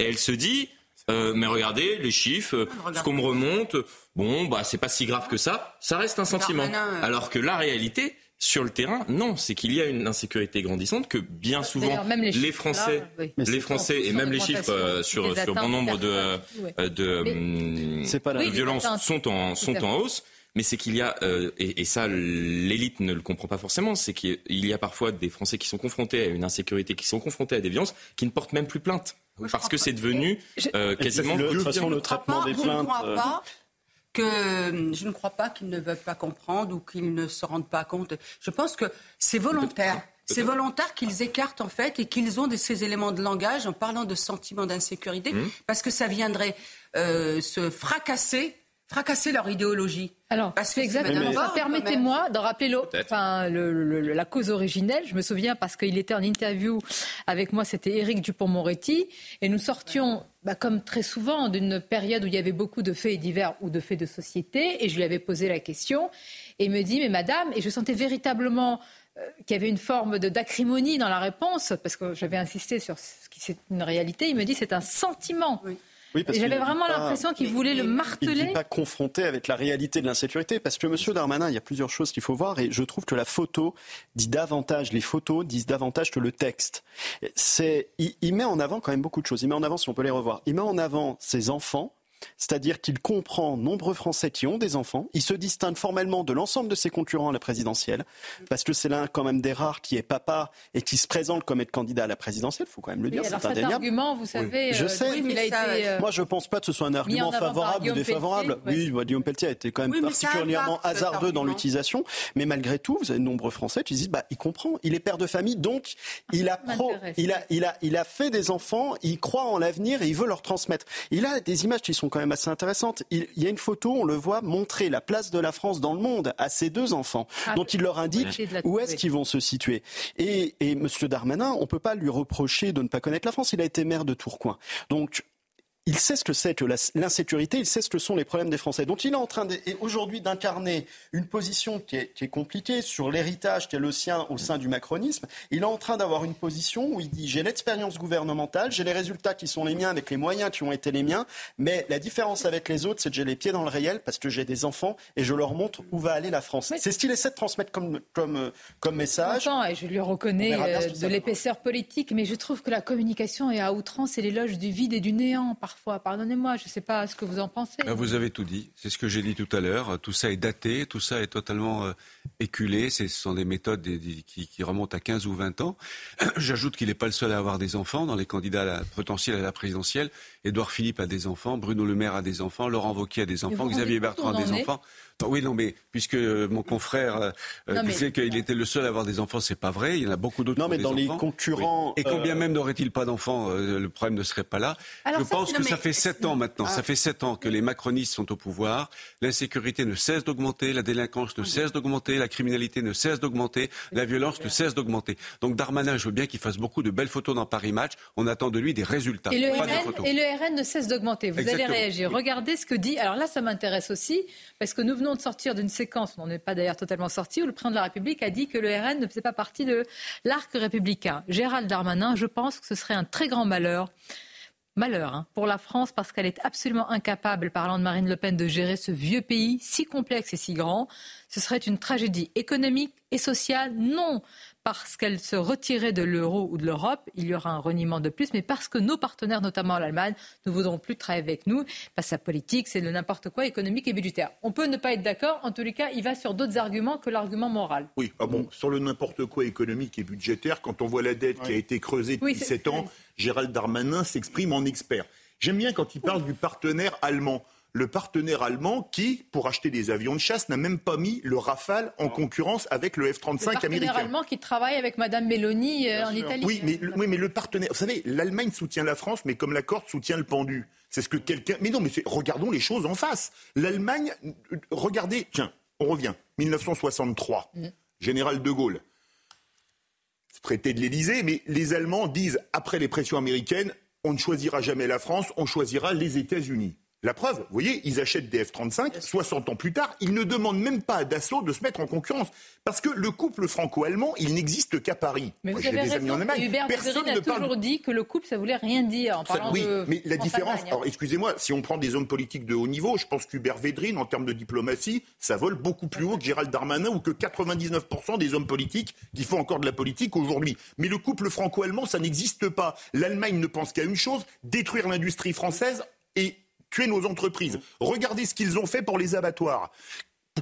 Et elle se dit, euh, mais regardez, les chiffres, ce qu'on me remonte, bon, bah, c'est pas si grave que ça, ça reste un sentiment. Alors que la réalité, sur le terrain, non, c'est qu'il y a une insécurité grandissante que bien souvent les, Français, les Français et même les chiffres euh, sur, sur bon nombre de, euh, de, hum, violences sont en, sont en hausse. Mais c'est qu'il y a, euh, et, ça l'élite ne le comprend pas forcément, c'est qu'il y a parfois des Français qui sont confrontés à une insécurité, qui sont confrontés à des violences, qui ne portent même plus plainte. parce que c'est devenu quasiment... De toute façon, le traitement des plaintes que euh, je ne crois pas qu'ils ne veulent pas comprendre ou qu'ils ne se rendent pas compte. Je pense que c'est volontaire. C'est volontaire qu'ils écartent en fait et qu'ils ont de ces éléments de langage en parlant de sentiment d'insécurité, mmh. parce que ça viendrait euh, se fracasser fracasser leur idéologie. Alors, parce que exactement. Permettez-moi de rappeler la cause originelle. Je me souviens parce qu'il était en interview avec moi, c'était Éric Dupont-Moretti, et nous sortions, bah, comme très souvent, d'une période où il y avait beaucoup de faits divers ou de faits de société, et je lui avais posé la question, et il me dit, mais madame, et je sentais véritablement euh, qu'il y avait une forme d'acrimonie dans la réponse, parce que j'avais insisté sur ce qui c'est une réalité, il me dit, c'est un sentiment. Oui. Oui, J'avais vraiment l'impression qu'il voulait le marteler. Il n'est pas confronté avec la réalité de l'insécurité. Parce que M. Darmanin, il y a plusieurs choses qu'il faut voir. Et je trouve que la photo dit davantage, les photos disent davantage que le texte. C'est, il, met en avant quand même beaucoup de choses. Il met en avant, si on peut les revoir, il met en avant ses enfants c'est-à-dire qu'il comprend nombreux Français qui ont des enfants. Il se distingue formellement de l'ensemble de ses concurrents à la présidentielle, parce que c'est l'un quand même des rares qui est papa et qui se présente comme être candidat à la présidentielle. Il faut quand même le dire. c'est cet argument, vous savez, je sais. Il a été, moi, je pense pas que ce soit un argument favorable ou défavorable. Oui, Guillaume Pelletier a été quand même particulièrement hasardeux dans l'utilisation, mais malgré tout, vous avez de nombreux Français qui disent, bah, il comprend, il est père de famille, donc il a, pro, il a, il a, il a fait des enfants, il croit en l'avenir et il veut leur transmettre. Il a des images qui sont quand même assez intéressantes. Il, y a une photo, on le voit montrer la place de la France dans le monde à ses deux enfants, ah, dont il leur indique où est-ce qu'ils vont se situer. Et, et M. Darmanin, on ne peut pas lui reprocher de ne pas connaître la France. Il a été maire de Tourcoing. Donc il sait ce que c'est que l'insécurité, il sait ce que sont les problèmes des Français. Donc il est en train aujourd'hui d'incarner une position qui est, qui est compliquée sur l'héritage qui est le sien au sein du macronisme. Il est en train d'avoir une position où il dit j'ai l'expérience gouvernementale, j'ai les résultats qui sont les miens avec les moyens qui ont été les miens, mais la différence avec les autres, c'est que j'ai les pieds dans le réel parce que j'ai des enfants et je leur montre où va aller la France. C'est ce qu'il essaie de transmettre comme, comme, comme message. et je lui reconnais euh, de l'épaisseur politique, mais je trouve que la communication est à outrance et l'éloge du vide et du néant Pardonnez-moi, je ne sais pas ce que vous en pensez. Ben, vous avez tout dit. C'est ce que j'ai dit tout à l'heure. Tout ça est daté, tout ça est totalement euh, éculé. Ce sont des méthodes qui, remontent à 15 ou 20 ans. J'ajoute qu'il n'est pas le seul à avoir des enfants dans les candidats potentiels à la présidentielle. Édouard Philippe a des enfants, Bruno Le Maire a des enfants, Laurent Wauquiez a des enfants, Xavier Bertrand a des enfants. Oui, non, mais puisque mon confrère euh, euh, disait qu'il était le seul à avoir des enfants, c'est pas vrai. Il y en a beaucoup d'autres. Non, mais dans les concurrents. Et combien même n'aurait-il pas d'enfants Le problème ne serait pas là. Je pense que ça fait sept ans maintenant. Ça ah. fait sept ans que les macronistes sont au pouvoir. L'insécurité ne cesse d'augmenter, la délinquance ne cesse d'augmenter, la criminalité ne cesse d'augmenter, la violence ne cesse d'augmenter. Donc Darmanin, je veux bien qu'il fasse beaucoup de belles photos dans Paris Match. On attend de lui des résultats. Et le, RN, ne cesse d'augmenter. Vous allez réagir. Regardez ce que dit. Alors là, ça m'intéresse aussi parce que nous venons de sortir d'une séquence, on n'en est pas d'ailleurs totalement sorti, où le président de la République a dit que le RN ne faisait pas partie de l'arc républicain. Gérald Darmanin, je pense que ce serait un très grand malheur malheur hein, pour la France parce qu'elle est absolument incapable, parlant de Marine Le Pen, de gérer ce vieux pays si complexe et si grand. Ce serait une tragédie économique et sociale, non parce qu'elle se retirait de l'euro ou de l'Europe, il y aura un reniement de plus, mais parce que nos partenaires, notamment l'Allemagne, ne voudront plus travailler avec nous. Parce que sa politique, c'est de n'importe quoi économique et budgétaire. On peut ne pas être d'accord. En tous les cas, il va sur d'autres arguments que l'argument moral. Oui, ah bon, sur le n'importe quoi économique et budgétaire, quand on voit la dette qui a été creusée depuis sept 7 ans, Gérald Darmanin s'exprime en expert. J'aime bien quand il parle du partenaire allemand le partenaire allemand qui, pour acheter des avions de chasse, n'a même pas mis le Rafale en concurrence avec le F-35 américain. Le partenaire allemand qui travaille avec Madame Meloni euh, en Italie. Oui mais, oui, mais le partenaire. Vous savez, l'Allemagne soutient la France, mais comme la corde soutient le pendu. C'est ce que quelqu'un. Mais non, mais regardons les choses en face. L'Allemagne, regardez, tiens, on revient. 1963, mm. général de Gaulle. Traité de l'Élysée, mais les Allemands disent, après les pressions américaines, on ne choisira jamais la France, on choisira les États-Unis. La preuve, vous voyez, ils achètent des F-35, 60 ans plus tard, ils ne demandent même pas à Dassault de se mettre en concurrence. Parce que le couple franco-allemand, il n'existe qu'à Paris. Mais vous avez raison, en Allemagne. Hubert Personne a toujours dit que le couple, ça voulait rien dire en parlant Oui, mais la différence, alors excusez-moi, si on prend des hommes politiques de haut niveau, je pense qu'Hubert Védrine, en termes de diplomatie, ça vole beaucoup plus haut que Gérald Darmanin ou que 99% des hommes politiques qui font encore de la politique aujourd'hui. Mais le couple franco-allemand, ça n'existe pas. L'Allemagne ne pense qu'à une chose, détruire l'industrie française et tuer nos entreprises. Regardez ce qu'ils ont fait pour les abattoirs.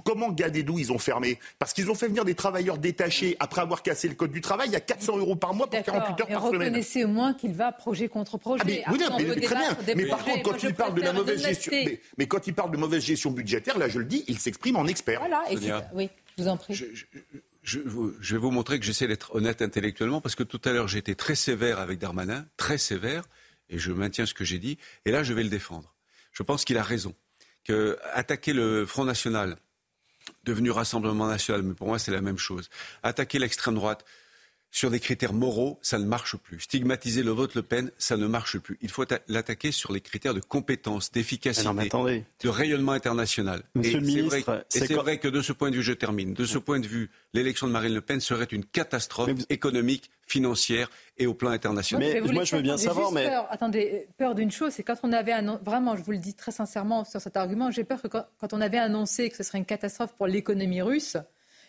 Comment Gadedou ils ont fermé? Parce qu'ils ont fait venir des travailleurs détachés après avoir cassé le code du travail. Il y a 400 euros par mois pour 48 heures par semaine. Reconnaissez au moins qu'il va projet contre projet. Ah mais, oui, mais, très bien. Mais par contre, quand il parle de la mauvaise gestion, mais, quand il parle de mauvaise gestion budgétaire, là, je le dis, il s'exprime en expert. Voilà. Et oui, je vous en prie. Je, je vais vous montrer que j'essaie d'être honnête intellectuellement parce que tout à l'heure j'ai été très sévère avec Darmanin, très sévère, et je maintiens ce que j'ai dit. Et là, je vais le défendre je pense qu'il a raison. Que attaquer le Front National, devenu Rassemblement National, mais pour moi c'est la même chose, attaquer l'extrême droite, sur des critères moraux, ça ne marche plus. Stigmatiser le vote Le Pen, ça ne marche plus. Il faut l'attaquer sur les critères de compétence, d'efficacité, de rayonnement international. Monsieur le ministre, c'est vrai, que de ce point de vue, je termine, de ce point de vue, l'élection de Marine Le Pen serait une catastrophe économique, financière et au plan international. Mais, moi, je veux bien savoir, mais... Peur, attendez, peur d'une chose, c'est quand on avait annoncé, vraiment, je vous le dis très sincèrement sur cet argument, j'ai peur que quand on avait annoncé que ce serait une catastrophe pour l'économie russe,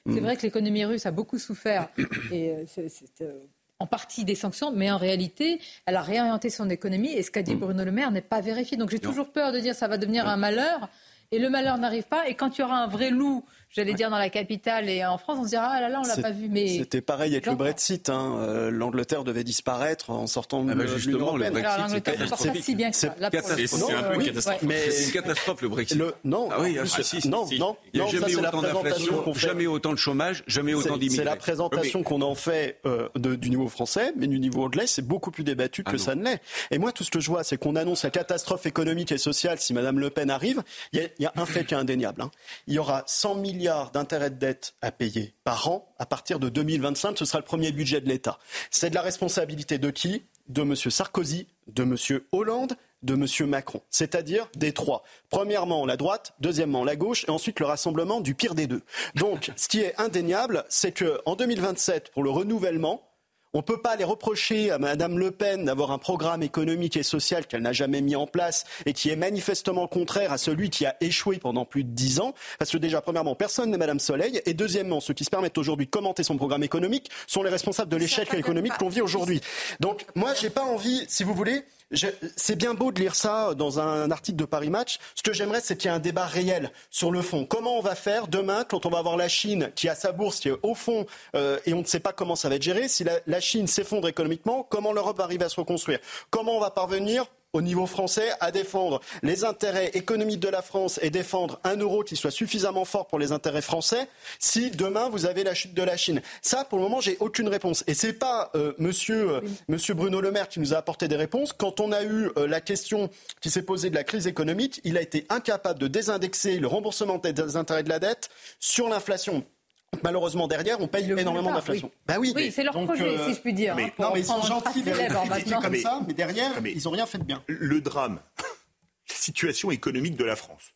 c'est mm. vrai que l'économie russe a beaucoup souffert et euh, c'est euh, en partie des sanctions, mais en réalité, elle a réorienté son économie et ce qu'a dit mm. Bruno Le Maire n'est pas vérifié. Donc j'ai toujours peur de dire ça va devenir un malheur et le malheur n'arrive pas. Et quand il y aura un vrai loup j'allais dire dans la capitale et en France, on se dira ah là là, on l'a pas vu. Mais c'était pareil avec le Brexit. Hein. Euh, L'Angleterre devait disparaître en sortant de ah bah justement le Brexit. L'Angleterre ne pas si bien que ça. C'est un peu une catastrophe. Mais c'est une catastrophe le Brexit. Non, ah oui, ah, non, non, Il n'y a jamais autant d'inflation, jamais autant de chômage, jamais autant d'immigrés. C'est la présentation qu'on en fait euh, du niveau français, mais du niveau anglais, c'est beaucoup plus débattu que ça ne l'est. Et moi, tout ce que je vois, c'est qu'on annonce la catastrophe économique et sociale si Madame Le Pen arrive. Il y a un fait qui est indéniable. Hein. Il y aura 100 milliards d'intérêts de à payer par an à partir de 2025. Ce sera le premier budget de l'État. C'est de la responsabilité de qui? De M. Sarkozy, de M. Hollande, de M. Macron, c'est-à-dire des trois. Premièrement, la droite, deuxièmement, la gauche, et ensuite le rassemblement du pire des deux. Donc, ce qui est indéniable, c'est qu'en 2027, pour le renouvellement, on ne peut pas les reprocher à Mme Le Pen d'avoir un programme économique et social qu'elle n'a jamais mis en place et qui est manifestement contraire à celui qui a échoué pendant plus de dix ans. Parce que déjà, premièrement, personne n'est Mme Soleil. Et deuxièmement, ceux qui se permettent aujourd'hui de commenter son programme économique sont les responsables de l'échec économique qu'on vit aujourd'hui. Donc, moi, j'ai pas envie, si vous voulez, c'est bien beau de lire ça dans un article de Paris Match. Ce que j'aimerais, c'est qu'il y ait un débat réel sur le fond. Comment on va faire demain quand on va avoir la Chine qui a sa bourse qui est au fond euh, et on ne sait pas comment ça va être géré Si la, la Chine s'effondre économiquement, comment l'Europe va arriver à se reconstruire? Comment on va parvenir au niveau français à défendre les intérêts économiques de la France et défendre un euro qui soit suffisamment fort pour les intérêts français si demain vous avez la chute de la Chine Ça, pour le moment, j'ai aucune réponse. Et c'est pas euh, monsieur, euh, monsieur Bruno Le Maire qui nous a apporté des réponses. Quand on a eu euh, la question qui s'est posée de la crise économique, il a été incapable de désindexer le remboursement des intérêts de la dette sur l'inflation. Malheureusement, derrière, on paye énormément d'inflation. Oui. Bah oui, oui c'est leur projet, euh, si je puis dire. Mais, hein, non, mais ils sont gentils comme ça, mais derrière, ils n'ont rien fait de bien. Le drame, la situation économique de la France.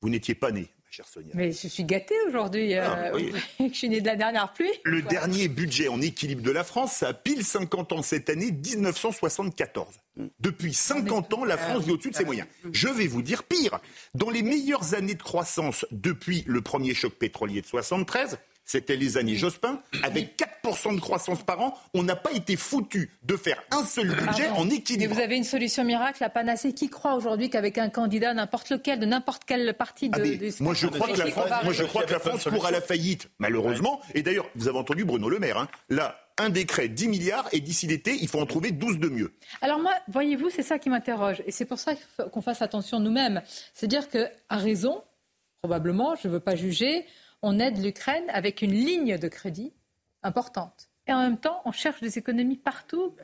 Vous n'étiez pas né, ma chère Sonia. Mais je suis gâtée aujourd'hui. Euh, ah, je suis né de la dernière pluie. Le dernier budget en équilibre de la France, ça a pile 50 ans cette année, 1974. Depuis 50 ans, la France vit au-dessus de ses moyens. Je vais vous dire pire. Dans les meilleures années de croissance depuis le premier choc pétrolier de 73, c'était les années Jospin, avec 4% de croissance par an, on n'a pas été foutu de faire un seul budget en équilibre. Et vous avez une solution miracle, la panacée. Qui croit aujourd'hui qu'avec un candidat, n'importe lequel, de n'importe quel parti de, ah, moi, je crois que la France, moi, je crois que la France court à la faillite, malheureusement. Et d'ailleurs, vous avez entendu Bruno Le Maire. Hein. Là, un décret 10 milliards et d'ici l'été, il faut en trouver 12 de mieux. Alors moi, voyez-vous, c'est ça qui m'interroge. Et c'est pour ça qu'on fasse attention nous-mêmes. C'est-à-dire qu'à raison, probablement, je ne veux pas juger, on aide l'Ukraine avec une ligne de crédit importante. Et en même temps, on cherche des économies partout,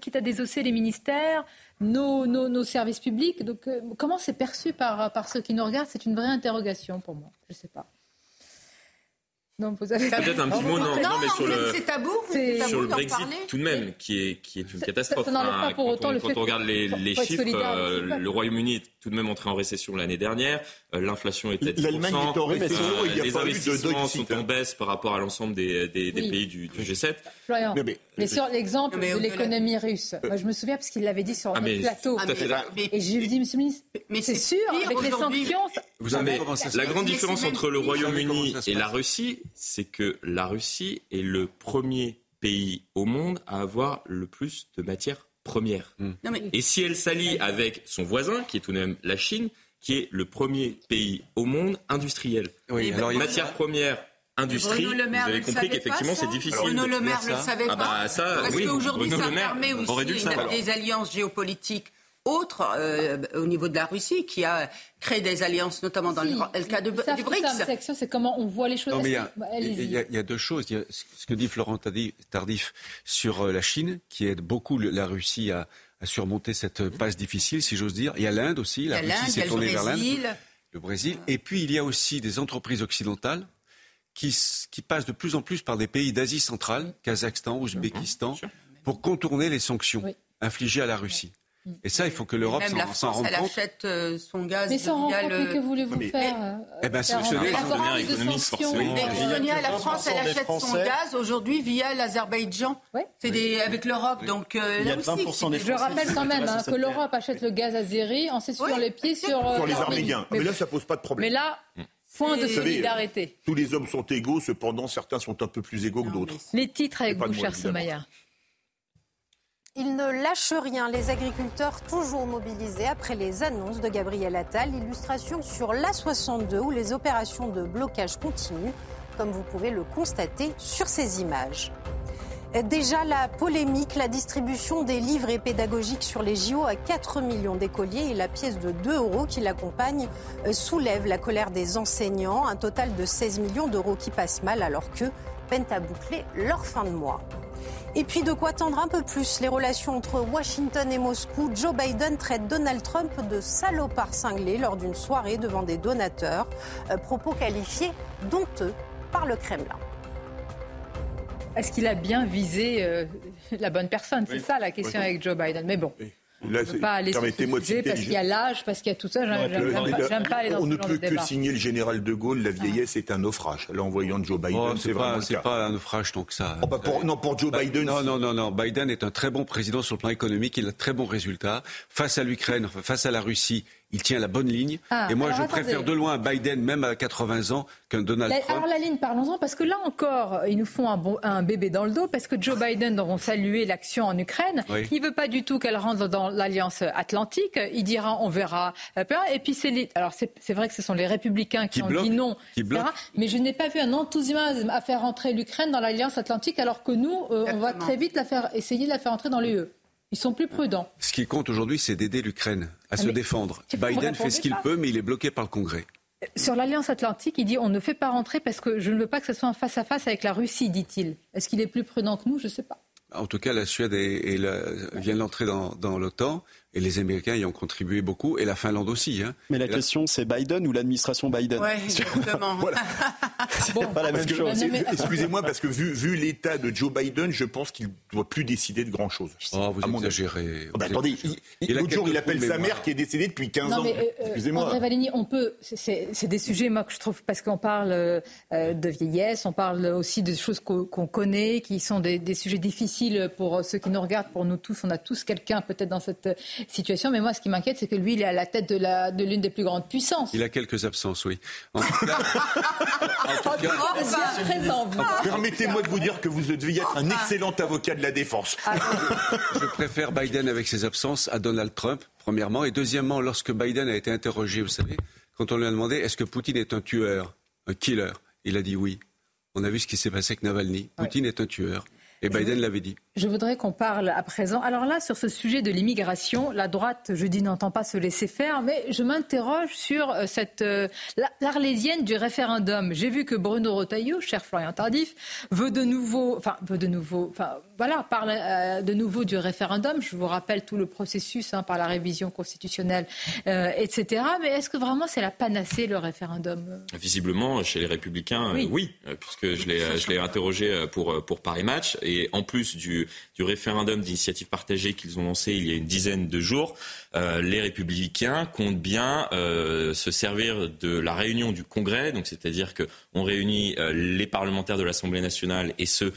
quitte à désosser les ministères, nos, services publics. Donc, euh, comment c'est perçu par ceux qui nous regardent? C'est une vraie interrogation pour moi. Je ne sais pas. Peut-être un petit mot, non, non, mais sur le, c'est tabou, sur le Brexit tout de même, qui est, qui est une catastrophe. quand, on, regarde les, chiffres, euh, le Royaume-Uni est tout de même entré en récession l'année dernière, euh, l'inflation est à 10%, L'Allemagne est en récession, euh, les investissements sont en baisse par rapport à l'ensemble des, des, pays du, du G7. mais, sur l'exemple de l'économie russe, moi, je me souviens parce qu'il l'avait dit sur ah, le plateau. et je lui ai dit, Monsieur le ministre, mais c'est sûr, avec les sanctions. Vous avez la grande différence entre le Royaume-Uni et la Russie, c'est que la Russie est le premier pays au monde à avoir le plus de matières premières. Hmm. Et si elle s'allie avec son voisin, qui est tout de même la Chine, qui est le premier pays au monde industriel. Oui, alors, matières premières industrie, vous avez compris qu'effectivement c'est difficile. Bruno Le Maire ne le savait ah pas. Bah, Parce qu'aujourd'hui, ça permet aussi des alliances géopolitiques autre euh, au niveau de la Russie qui a créé des alliances, notamment dans le, cas de, du BRICS. C'est comment on voit les choses. il, y a, deux choses. Il y a ce que dit Florent Tardif sur euh, la Chine, qui aide beaucoup la Russie à, surmonter cette passe difficile, si j'ose dire. Il y a l'Inde aussi. La Russie s'est tournée vers l'Inde. Le Brésil. Et puis, il y a aussi des entreprises occidentales qui, qui passent de plus en plus par des pays d'Asie centrale, Kazakhstan, Ouzbékistan, pour contourner les sanctions infligées à la Russie. Et ça, il faut que l'Europe s'en rende compte. Elle achète euh, son gaz. Mais sans rendre compte, mais que voulez-vous faire euh, Eh bien, c'est Sonia, la France, elle achète son gaz aujourd'hui via l'Azerbaïdjan. C'est avec l'Europe, donc euh, Il y a 20% des Je rappelle quand même hein, que l'Europe achète le gaz azéri en s'essuyant les pieds sur. Sur les Arméniens. Mais là, ça pose pas de problème. Mais là. Point de solidarité. Tous les hommes sont égaux, cependant certains sont un peu plus égaux que d'autres. Les titres avec vous, cher Somaya. Ils ne lâchent rien, les agriculteurs toujours mobilisés après les annonces de Gabriel Attal. Illustration sur l'A62 où les opérations de blocage continuent, comme vous pouvez le constater sur ces images. Déjà la polémique, la distribution des livrets pédagogiques sur les JO à 4 millions d'écoliers et la pièce de 2 euros qui l'accompagne euh, soulève la colère des enseignants. Un total de 16 millions d'euros qui passent mal alors que peinent à boucler leur fin de mois. Et puis de quoi tendre un peu plus les relations entre Washington et Moscou. Joe Biden traite Donald Trump de salopard cinglé lors d'une soirée devant des donateurs. Euh, propos qualifiés d'honteux par le Kremlin. Est-ce qu'il a bien visé euh, la bonne personne? C'est ça la question avec Joe Biden. Mais bon. Là, on ne pas aller ce sujet parce qu'il y a l'âge, parce qu'il y a tout ça. J'aime pas, aller dans On ne peut que signer le général de Gaulle, la vieillesse est un naufrage. Là, en voyant Joe Biden, oh, c'est pas, pas un naufrage tant que ça. Oh, bah pour, non, pour Joe bah, Biden. Non, non, non, non. Biden est un très bon président sur le plan économique. Il a de très bons résultats. Face à l'Ukraine, face à la Russie, il tient la bonne ligne. Ah, et moi, je préfère de loin Biden, même à 80 ans, qu'un Donald Trump. Alors la ligne, parlons-en, parce que là encore, ils nous font un, un, bébé dans le dos, parce que Joe Biden, dont on salué l'action en Ukraine, il veut pas du tout qu'elle rentre dans l'alliance atlantique. Il dira, on verra. Et puis c'est alors c'est vrai que ce sont les républicains qui, ont dit non, mais je n'ai pas vu un enthousiasme à faire rentrer l'Ukraine dans l'alliance atlantique, alors que nous, euh, on va très vite la faire, essayer de la faire entrer dans l'UE. Ils sont plus prudents. Ce qui compte aujourd'hui, c'est d'aider l'Ukraine à ah, se défendre. Biden fait ce qu'il peut, mais il est bloqué par le Congrès. Sur l'Alliance Atlantique, il dit on ne fait pas rentrer parce que je ne veux pas que ce soit en face à face avec la Russie, dit-il. Est-ce qu'il est plus prudent que nous? Je ne sais pas. En tout cas, la Suède vient d'entrer dans, dans l'OTAN. Et les Américains y ont contribué beaucoup, et la Finlande aussi. Hein. Mais la question, c'est Biden ou l'administration Biden? Oui, exactement. voilà. c'est pas la même chose. Excusez-moi, parce que vu, vu l'état de Joe Biden, je pense qu'il ne doit plus décider de grand-chose. Oh, vous exagérez. Oh, bah, attendez, l'autre jour, il appelle sa mère qui est décédée depuis 15 ans. Euh, euh, Excusez-moi. André Valigny, on peut... C'est des sujets, moi, que je trouve... Parce qu'on parle euh, de vieillesse, on parle aussi de choses qu'on connaît, qui sont des, des sujets difficiles pour ceux qui nous regardent, pour nous tous. On a tous quelqu'un, peut-être, dans cette situation. Mais moi, ce qui m'inquiète, c'est que lui, il est à la tête de, l'une des plus grandes puissances. Il a quelques absences, oui. Permettez-moi de vous dire que vous deviez être un excellent avocat de la défense. Ah, Je préfère Biden avec ses absences à Donald Trump, premièrement. Et deuxièmement, lorsque Biden a été interrogé, vous savez, quand on lui a demandé est-ce que Poutine est un tueur, un killer, il a dit oui. On a vu ce qui s'est passé avec Navalny. Poutine est un tueur. Et Biden l'avait dit. Je voudrais qu'on parle à présent. Alors là, sur ce sujet de l'immigration, la droite, je dis, n'entend pas se laisser faire, mais je m'interroge sur euh, cette euh, l'arlésienne du référendum. J'ai vu que Bruno Retailleau, cher Florian Tardif, veut de nouveau, enfin veut de nouveau, enfin voilà, parle euh, de nouveau du référendum. Je vous rappelle tout le processus hein, par la révision constitutionnelle, etc. Mais est-ce que vraiment c'est la panacée le référendum Visiblement, chez les Républicains, oui, puisque je l'ai je l'ai interrogé pour pour Paris Match et en plus du, référendum d'initiative partagée qu'ils ont lancé il y a une dizaine de jours, euh, les républicains comptent bien euh, se servir de la réunion du Congrès, c'est-à-dire qu'on réunit euh, les parlementaires de l'Assemblée nationale et ceux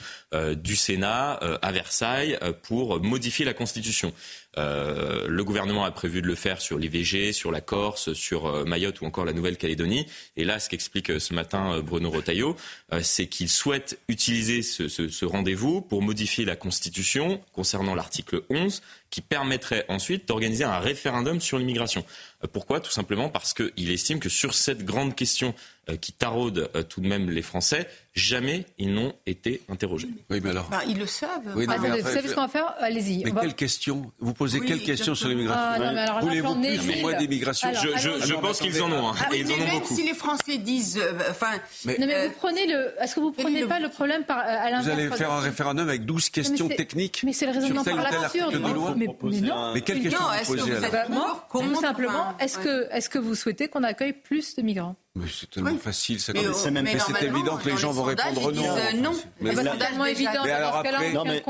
du Sénat à Versailles pour modifier la Constitution. Euh, le gouvernement a prévu de le faire sur l'IVG, sur la Corse, sur euh, Mayotte ou encore la Nouvelle-Calédonie. Et là, ce qu'explique euh, ce matin Bruno Rotaillot, c'est qu'il souhaite utiliser ce, ce rendez-vous pour modifier la Constitution concernant l'article 11 qui permettrait ensuite d'organiser un référendum sur l'immigration. Pourquoi? Tout simplement parce qu'il estime que sur cette grande question euh, qui taraude euh, tout de même les Français, jamais ils n'ont été interrogés. Oui, mais alors. Bah, ils le savent. Oui, vous savez ce qu'on va faire? Allez-y. Mais quelle question? Vous posez quelle question sur l'immigration? Ah, Voulez-vous plus ou moins d'immigration? Je, pense qu'ils en ont. Hein, ah, ils en ont même si les Français disent. Euh, enfin. mais, non, mais vous prenez le. Est-ce que vous prenez pas le problème par, à l'inverse Vous allez faire un référendum avec 12 questions techniques. Mais c'est le raisonnement par l'absurde. Mais non. Mais quelle question vous posez alors Simplement, est-ce que vous souhaitez qu'on accueille plus de migrants? Mais c'est tellement facile, ça. C'est même, c'est évident que les gens vont répondre non. non. Mais c'est tellement évident. Mais alors après, non, mais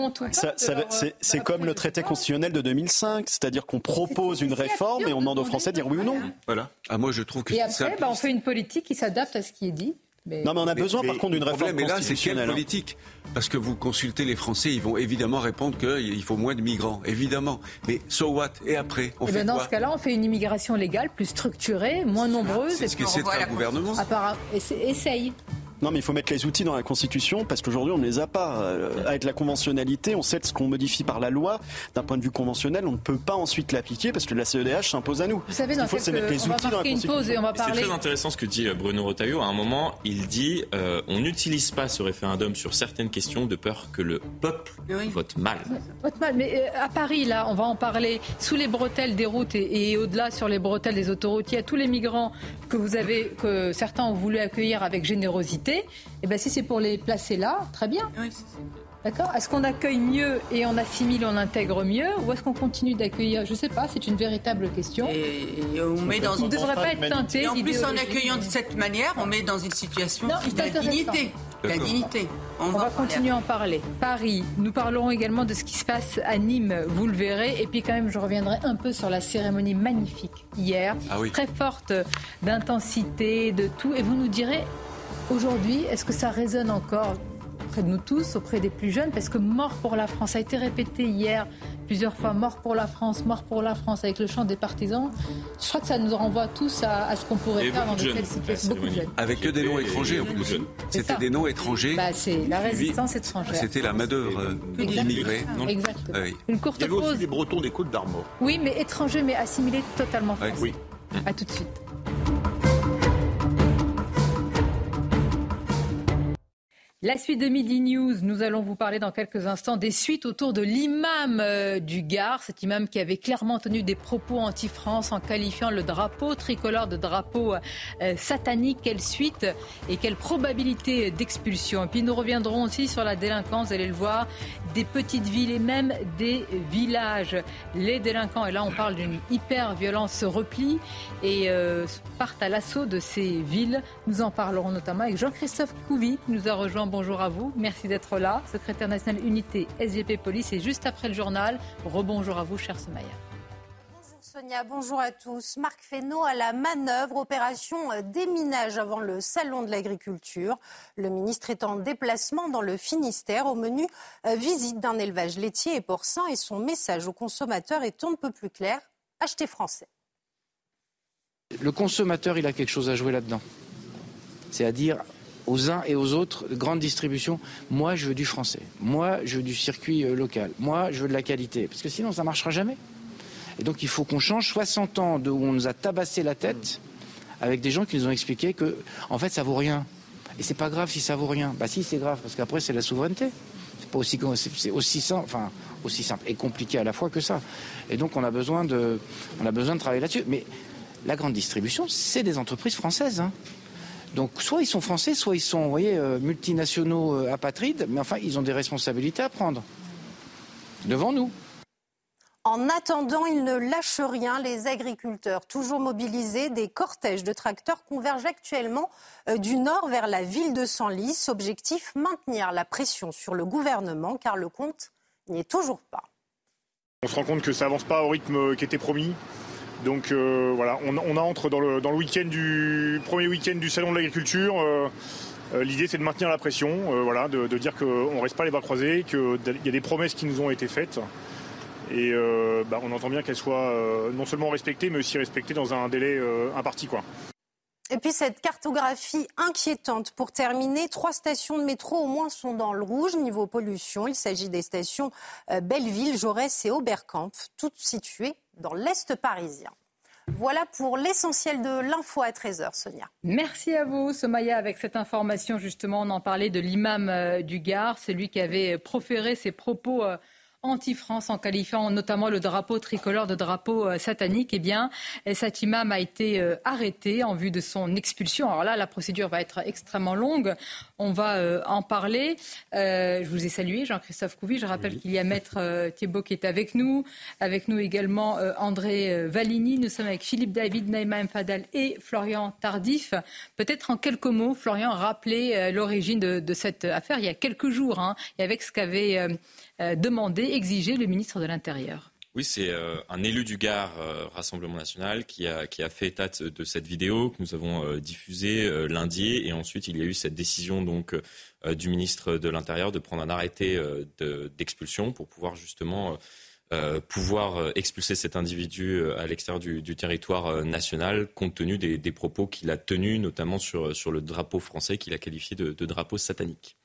c'est comme le traité constitutionnel de 2005, c'est-à-dire qu'on propose une réforme et on demande aux Français de dire oui ou non. Voilà. Ah moi je trouve que. Et après, bah, on fait une politique qui s'adapte à ce qui est dit. Non, mais on a besoin par contre d'une réforme Mais là, c'est quelle hein. politique? Parce que vous consultez les Français, ils vont évidemment répondre qu'il faut moins de migrants, évidemment. Mais so what? Et après, on et eh fait ben Dans ce cas-là, on fait une immigration légale, plus structurée, moins nombreuse. C'est ce que c'est le gouvernement. Essaye. Non, mais il faut mettre les outils dans la Constitution parce qu'aujourd'hui, on ne les a pas. Euh, avec la conventionnalité, on sait ce qu'on modifie par la loi. D'un point de vue conventionnel, on ne peut pas ensuite l'appliquer parce que la CEDH s'impose à nous. Vous savez, dans il faut quelques... mettre les outils dans la Constitution. C'est très intéressant ce que dit euh, Bruno Retailleau. À un moment, il dit euh, on n'utilise pas ce référendum sur certaines questions de peur que le peuple vote mal. Vote mal. Mais à Paris, là, on va en parler. Sous les bretelles des routes et, et au-delà sur les bretelles des autoroutes, il y a tous les migrants que vous avez, que certains ont voulu accueillir avec générosité. Et eh bien si c'est pour les placer là, très bien. D'accord Est-ce qu'on accueille mieux et on assimile, on intègre mieux Ou est-ce qu'on continue d'accueillir? Je ne sais pas, c'est une véritable question. Et, on met dans ne devrait pas être teinté. en plus, en accueillant de cette manière, on met dans une situation de dignité. La dignité. On, va, continuer à en parler. Paris, nous parlerons également de ce qui se passe à Nîmes, vous le verrez. Et puis quand même, je reviendrai un peu sur la cérémonie magnifique hier, ah très forte d'intensité, de tout. Et vous nous direz Aujourd'hui, est-ce que ça résonne encore auprès de nous tous, auprès des plus jeunes? Parce que mort pour la France a été répété hier plusieurs fois, mort pour la France, mort pour la France, avec le chant des partisans. Je crois que ça nous renvoie tous à, ce qu'on pourrait faire dans de telles situations. Beaucoup de jeunes. Avec que des noms étrangers en plus. C'était des noms étrangers. Bah, c'est la résistance étrangère. C'était la main-d'œuvre immigrée. Exactement. Ah Une courte Il y avait aussi des Bretons des Côtes d'Armor. Oui, mais étrangers, mais assimilés totalement français. Oui. À tout de suite. La suite de Midi News, nous allons vous parler dans quelques instants des suites autour de l'imam euh, du Gard, cet imam qui avait clairement tenu des propos anti-France en qualifiant le drapeau tricolore de drapeau euh, satanique. Quelle suite et quelle probabilité d'expulsion. Et puis nous reviendrons aussi sur la délinquance, vous allez le voir, des petites villes et même des villages. Les délinquants, et là on parle d'une hyper-violence, se replient et euh, partent à l'assaut de ces villes. Nous en parlerons notamment avec Jean-Christophe Couvi qui nous a rejoint bonjour à vous. Merci d'être là. Secrétaire national unité SGP Police. Et juste après le journal, rebonjour à vous, cher Somaya. Bonjour Sonia, bonjour à tous. Marc Fesneau à la manœuvre, opération déminage avant le salon de l'agriculture. Le ministre est en déplacement dans le Finistère au menu euh, visite d'un élevage laitier et porcin et son message aux consommateurs est un peu plus clair. Achetez français. Le consommateur, il a quelque chose à jouer là-dedans. C'est à dire aux uns et aux autres, grande distribution, moi je veux du français, moi je veux du circuit euh, local, moi je veux de la qualité, parce que sinon ça ne marchera jamais. Et donc il faut qu'on change 60 ans de où on nous a tabassé la tête avec des gens qui nous ont expliqué que en fait ça vaut rien. Et c'est pas grave si ça vaut rien. Bah si c'est grave parce qu'après c'est la souveraineté. C'est pas aussi c'est aussi simple, et compliqué à la fois que ça. Et donc on a besoin de on a besoin de travailler là-dessus. Mais la grande distribution, c'est des entreprises françaises. Hein. Donc soit ils sont français, soit ils sont, vous voyez, euh, multinationaux euh, apatrides, mais enfin ils ont des responsabilités à prendre devant nous. En attendant, ils ne lâchent rien. Les agriculteurs, toujours mobilisés, des cortèges de tracteurs convergent actuellement euh, du nord vers la ville de Senlis. Objectif maintenir la pression sur le gouvernement, car le compte n'y est toujours pas. On se rend compte que ça avance pas au rythme qui était promis. Donc euh, voilà, on, entre dans le, premier week-end du salon de l'agriculture. Euh, euh, l'idée c'est de maintenir la pression, voilà, de, dire qu'on ne reste pas les bras croisés, qu'il y a des promesses qui nous ont été faites. Et bah, on entend bien qu'elles soient non seulement respectées, mais aussi respectées dans un délai imparti. Quoi. Et puis cette cartographie inquiétante. Pour terminer, trois stations de métro au moins sont dans le rouge niveau pollution. Il s'agit des stations Belleville, Jaurès et Oberkampf, toutes situées dans l'Est parisien. Voilà pour l'essentiel de l'info à 13h, Sonia. Merci à vous, Somaya. Avec cette information, justement, on en parlait de l'imam euh, du Gard, celui qui avait proféré ses propos euh, anti-France en qualifiant notamment le drapeau tricolore de drapeau euh, satanique, eh bien, cet imam a été euh, arrêté en vue de son expulsion. Alors là, la procédure va être extrêmement longue. On va euh, en parler. je vous ai salué, Jean-Christophe Couvi. Je rappelle qu'il y a Maître Thibault qui est avec nous. Avec nous également André Valigny. Nous sommes avec Philippe David, Naïma Fadal et Florian Tardif. Peut-être en quelques mots, Florian, rappeler l'origine de, cette affaire il y a quelques jours, hein, et avec ce qu'avait euh, demander, exiger le ministre de l'Intérieur. Oui, c'est euh, un élu du Gard euh, Rassemblement National qui a, fait état de, cette vidéo que nous avons diffusée lundi. Et ensuite, il y a eu cette décision donc du ministre de l'Intérieur de prendre un arrêté d'expulsion pour pouvoir justement euh, pouvoir euh, expulser cet individu euh, à l'extérieur du, territoire national, compte tenu des, propos qu'il a tenus, notamment sur le drapeau français qu'il a qualifié de, drapeau satanique.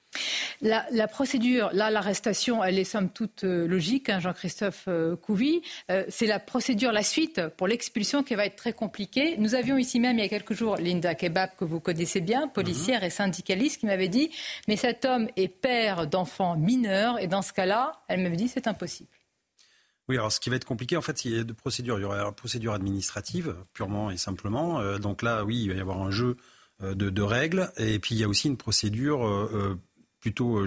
La, procédure, là, l'arrestation, elle est somme toute logique, hein, Jean-Christophe Couvi. c'est la procédure, la suite pour l'expulsion qui va être très compliquée. Nous avions ici même, il y a quelques jours, Linda Kebab, que vous connaissez bien, policière et syndicaliste, qui m'avait dit Mais cet homme est père d'enfants mineurs, et dans ce cas-là, elle m'avait dit C'est impossible. Oui, alors ce qui va être compliqué, en fait, il y a deux procédures. Il y aura la procédure administrative, purement et simplement. Euh, donc là, oui, il va y avoir un jeu euh, de, règles. Et puis il y a aussi une procédure euh, plutôt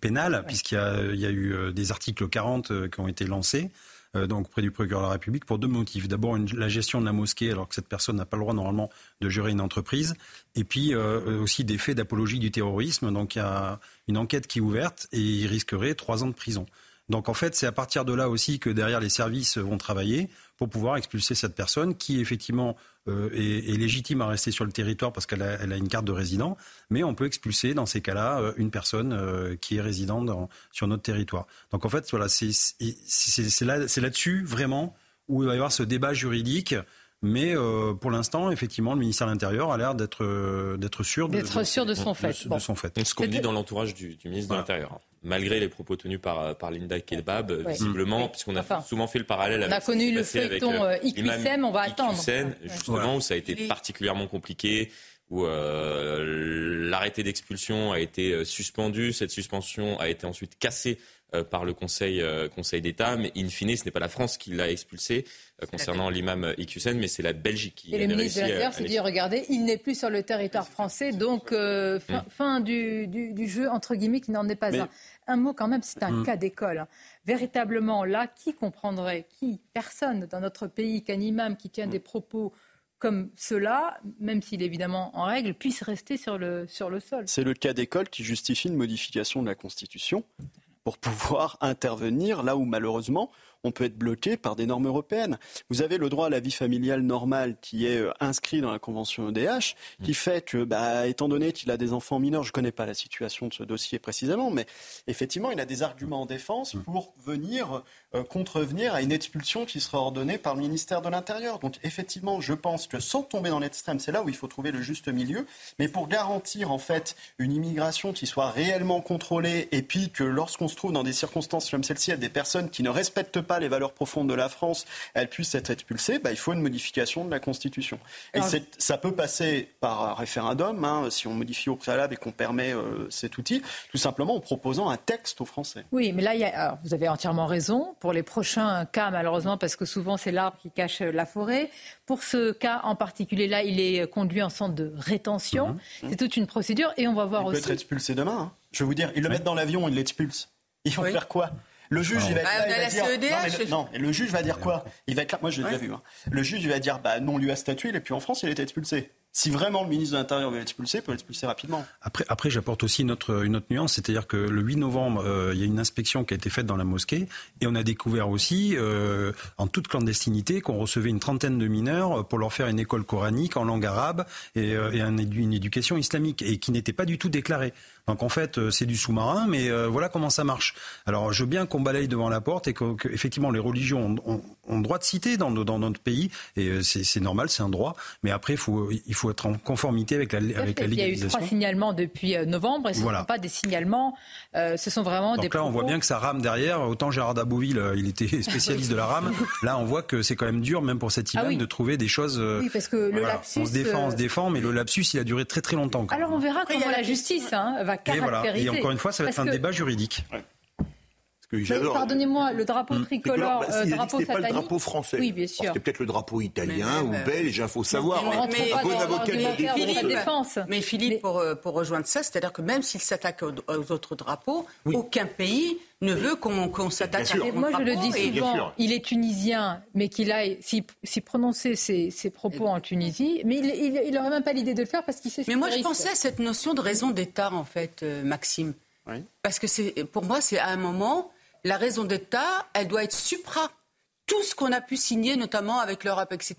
pénale, puisqu'il y, a eu des articles 40 qui ont été lancés. Donc auprès du procureur de la République pour deux motifs. D'abord la gestion de la mosquée alors que cette personne n'a pas le droit normalement de gérer une entreprise. Et puis aussi des faits d'apologie du terrorisme. Donc il y a une enquête qui est ouverte et il risquerait trois ans de prison. Donc en fait, c'est à partir de là aussi que derrière les services vont travailler pour pouvoir expulser cette personne qui effectivement euh, est, légitime à rester sur le territoire parce qu'elle a, une carte de résident, mais on peut expulser dans ces cas-là euh, une personne euh, qui est résidente sur notre territoire. Donc en fait, voilà, c'est là-dessus vraiment où il va y avoir ce débat juridique mais euh, pour l'instant, effectivement, le ministère de l'Intérieur a l'air d'être euh, d'être sûr de, d'être sûr de son fait. De, son fait. Ce qu'on dit dans l'entourage du, ministre de l'Intérieur, malgré les propos tenus par par Linda Kebab, visiblement, puisqu'on a souvent fait le parallèle. On a connu le feuilleton euh, IQSM, on va attendre. justement, où ça a été particulièrement compliqué où l'arrêté d'expulsion a été suspendu. Cette suspension a été ensuite cassée euh, par le Conseil, euh, Conseil d'État. Mais in fine, ce n'est pas la France qui l'a expulsé euh, concernant l'imam Iqiyoussen, mais c'est la Belgique qui Et le ministre de l'Intérieur s'est dit, regardez, il n'est plus sur le territoire français, donc fin, mm. du, jeu, entre guillemets, qui n'en est pas un. Un mot quand même, c'est un mm. cas d'école. Véritablement, là, qui comprendrait, qui, personne dans notre pays, qu'un imam qui tient mm. des propos comme cela, même s'il est évidemment en règle, puisse rester sur le, sur le sol? C'est le cas d'école qui justifie une modification de la Constitution pour pouvoir intervenir là où malheureusement on peut être bloqué par des normes européennes. Vous avez le droit à la vie familiale normale qui est euh, inscrit dans la Convention EDH, qui mm. fait que, bah, étant donné qu'il a des enfants mineurs, je ne connais pas la situation de ce dossier précisément, mais effectivement, il a des arguments en défense mm. pour venir euh, contrevenir à une expulsion qui sera ordonnée par le ministère de l'Intérieur. Donc effectivement, je pense que sans tomber dans l'extrême, c'est là où il faut trouver le juste milieu, mais pour garantir en fait une immigration qui soit réellement contrôlée et puis que lorsqu'on se trouve dans des circonstances comme celle-ci, il y a des personnes qui ne respectent pas les valeurs profondes de la France, elles puissent être expulsées, bah, il faut une modification de la Constitution. Et ça peut passer par référendum, hein, si on modifie au préalable et qu'on permet euh, cet outil, tout simplement en proposant un texte aux Français. Oui, mais là, il y a, vous avez entièrement raison. Pour les prochains cas, malheureusement, parce que souvent c'est l'arbre qui cache la forêt. Pour ce cas en particulier, là, il est conduit en centre de rétention. Mhm. C'est toute une procédure et on va voir aussi. Il peut être expulsé demain. Hein. Je vais vous dire, ils le mettent dans l'avion, ils l'expulsent. Ils vont faire quoi? Le juge, il va être dire. Non, le juge va dire quoi? Il va être là. Moi, je l'ai déjà vu. Hein. Le juge, va dire bah, non, lui a statué, et puis en France, il a été expulsé si vraiment le ministre de l'Intérieur veut l'expulser, il peut l'expulser rapidement. Après, après j'apporte aussi une autre, une autre nuance, c'est-à-dire que le 8 novembre, euh, il y a une inspection qui a été faite dans la mosquée, et on a découvert aussi, euh, en toute clandestinité, qu'on recevait une trentaine de mineurs pour leur faire une école coranique en langue arabe et, euh, et une éducation islamique, et qui n'était pas du tout déclarée. Donc en fait, c'est du sous-marin, mais voilà comment ça marche. Alors je veux bien qu'on balaye devant la porte et qu'effectivement les religions ont, ont, droit de citer dans, dans notre pays, et c'est normal, c'est un droit, mais après il faut, il faut être en conformité avec la, avec la légalisation. Il y a eu trois signalements depuis euh, novembre et ce ne sont pas des signalements, euh, ce sont vraiment Donc des. Donc là, on voit bien que ça rame derrière. Autant Gérard Dabouville, euh, il était spécialiste de la rame. Là, on voit que c'est quand même dur, même pour cet imam, ah de trouver des choses. oui, parce que le lapsus. On se défend, on se défend, mais le lapsus, il a duré très très longtemps. Alors on verra comment la justice hein, va caractériser. Et, encore une fois, ça va être un débat juridique. Pardonnez-moi, le drapeau hmm. tricolore, bah, euh, drapeau pas le drapeau français. Oui, bien sûr. C'était peut-être le drapeau italien ou belge, il faut savoir. Mais, un bon avocat de défense. Mais Philippe, Pour, euh, pour, rejoindre ça, c'est-à-dire que même s'il s'attaque aux, autres drapeaux, aucun pays ne veut qu'on s'attaque à Moi, je le dis souvent, il est tunisien, mais qu'il a, s'il prononçait ses, ses, propos en Tunisie, mais il n'aurait même pas l'idée de le faire parce qu'il sait Mais moi, je pensais à cette notion de raison d'État, en fait, euh, Maxime. Parce que pour moi, c'est à un moment, la raison d'État, elle doit être supra tout ce qu'on a pu signer, notamment avec l'Europe, etc.,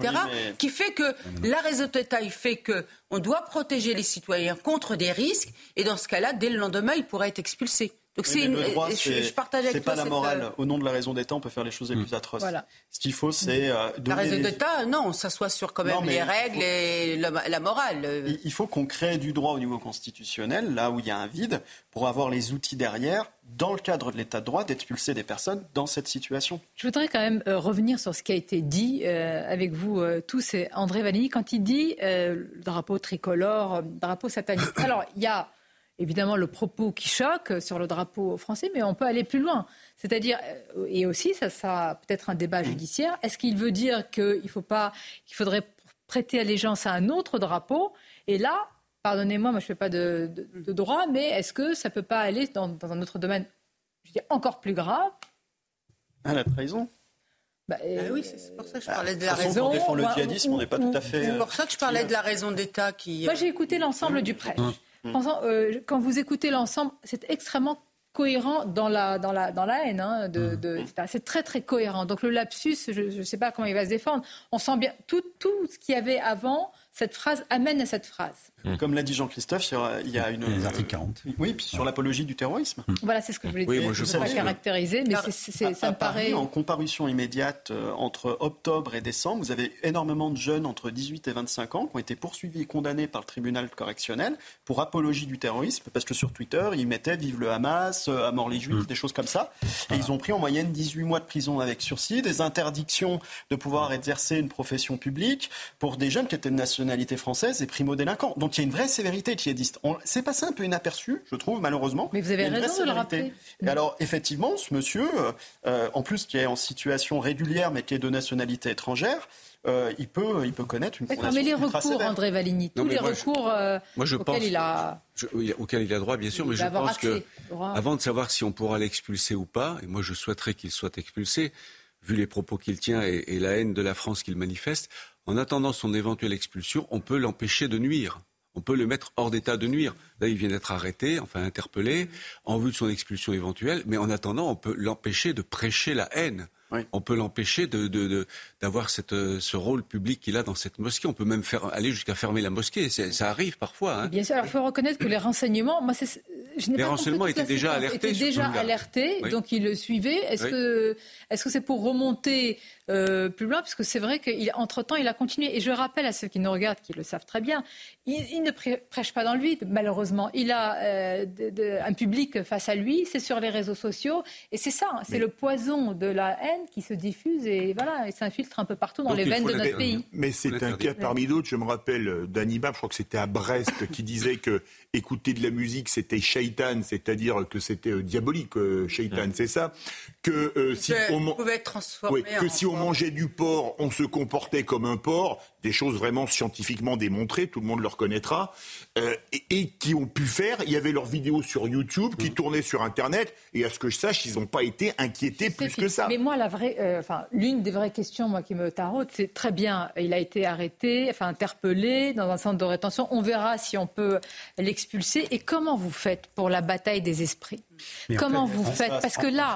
qui fait que la raison d'État, il fait qu'on doit protéger les citoyens contre des risques, et dans ce cas-là, dès le lendemain, ils pourraient être expulsés Donc c'est le droit, je, partage avec C'est pas la morale. Euh, Au nom de la raison d'État, on peut faire les choses les mm. plus atroces. Voilà. Ce qu'il faut, c'est euh, La raison d'État, non, on s'assoit sur quand même les règles et la, morale. Il faut qu'on crée du droit au niveau constitutionnel, là où il y a un vide, pour avoir les outils derrière, dans le cadre de l'État de droit, d'expulser des personnes dans cette situation. Je voudrais quand même euh, revenir sur ce qui a été dit avec vous tous. Et André Valigny, quand il dit le drapeau tricolore, drapeau satanique. Alors, il y a évidemment le propos qui choque sur le drapeau français, mais on peut aller plus loin. C'est-à-dire, euh, et aussi, ça sera peut-être un débat judiciaire, est-ce qu'il veut dire qu'il faut pas, qu'il faudrait prêter allégeance à un autre drapeau? Et là, pardonnez-moi, moi je ne fais pas de, droit, mais est-ce que ça ne peut pas aller dans, un autre domaine, je dis encore plus grave À la trahison bah, ah oui, c'est pour ça que je parlais de la raison. défend le djihadisme, on n'est pas tout à fait. C'est pour ça que je parlais de la raison d'État qui. Moi, j'ai écouté l'ensemble du prêche. Mm. Euh, quand vous écoutez l'ensemble, c'est extrêmement cohérent dans la, dans la, dans la haine. Hein, de, mm. de, c'est très très cohérent. Donc le lapsus, je ne sais pas comment il va se défendre. On sent bien tout, tout ce qu'il y avait avant, cette phrase amène à cette phrase. Mm. Comme l'a dit Jean-Christophe, il y a une. Les articles 40. Oui, puis sur l'apologie du terrorisme. Mm. Voilà, c'est ce que je voulais dire. Oui, moi, je ne pas caractériser, mais ça me paraît. En comparution immédiate euh, entre octobre et décembre, vous avez énormément de jeunes entre 18 et 25 ans qui ont été poursuivis et condamnés par le tribunal correctionnel pour apologie du terrorisme, parce que sur Twitter, ils mettaient Vive le Hamas, euh, à mort les Juifs, mm. des choses comme ça. Et ils ont pris en moyenne 18 mois de prison avec sursis, des interdictions de pouvoir exercer une profession publique pour des jeunes qui étaient de nationalité française et primo-délinquants. Donc il y a une vraie sévérité djihadiste. C'est passé un peu inaperçu, je trouve, malheureusement. Mais vous avez raison de le rappeler. Et alors, effectivement, ce monsieur, euh, euh, en plus qui est en situation régulière, mais qui est de nationalité étrangère, euh, il, peut, il peut connaître une condamnation Mais les recours, André Valigny, tous les recours auxquels, il a... auquel il a droit, bien sûr, mais je pense que, avant de savoir si on pourra l'expulser ou pas, et moi je souhaiterais qu'il soit expulsé, vu les propos qu'il tient et la haine de la France qu'il manifeste, en attendant son éventuelle expulsion, on peut l'empêcher de nuire on peut le mettre hors d'état de nuire. Là, il vient d'être arrêté, enfin interpellé, en vue de son expulsion éventuelle, mais en attendant, on peut l'empêcher de prêcher la haine. On peut l'empêcher d'avoir de, euh, ce rôle public qu'il a dans cette mosquée. On peut même faire, aller jusqu'à fermer la mosquée. Ça arrive parfois. Hein. Bien sûr, il faut reconnaître que les renseignements, moi, je les renseignements étaient déjà alertés. Étaient déjà alertés, donc ils le suivaient. Est-ce que est-ce que c'est pour remonter euh, plus loin, parce que c'est vrai qu'entre-temps, il a continué. Et je rappelle à ceux qui nous regardent, qui le savent très bien, il, ne prêche pas dans le vide, malheureusement. Il a euh, un public face à lui, c'est sur les réseaux sociaux, et c'est ça, c'est le poison de la haine qui se diffuse et voilà, et s'infiltre un peu partout dans les veines de notre pays. Mais c'est un cas parmi d'autres. Je me rappelle euh, d'Anibab, je crois que c'était à Brest, qui disait que écouter de la musique, c'était shaitan, c'est-à-dire que c'était diabolique, shaitan, c'est ça? Que si on pouvait être transformé. que si on mangeait du porc, on se comportait comme un porc, des choses vraiment scientifiquement démontrées, tout le monde le reconnaîtra, euh, et, qui ont pu faire, il y avait leurs vidéos sur YouTube qui mm. tournaient sur Internet, et à ce que je sache, ils n'ont pas été inquiétés plus que ça. Mais moi, la vraie, euh, enfin, l'une des vraies questions moi, qui me taraude, c'est très bien, il a été arrêté, enfin interpellé dans un centre de rétention, on verra si on peut l'expulser, et comment vous faites pour la bataille des esprits? Comment vous faites? Parce que là,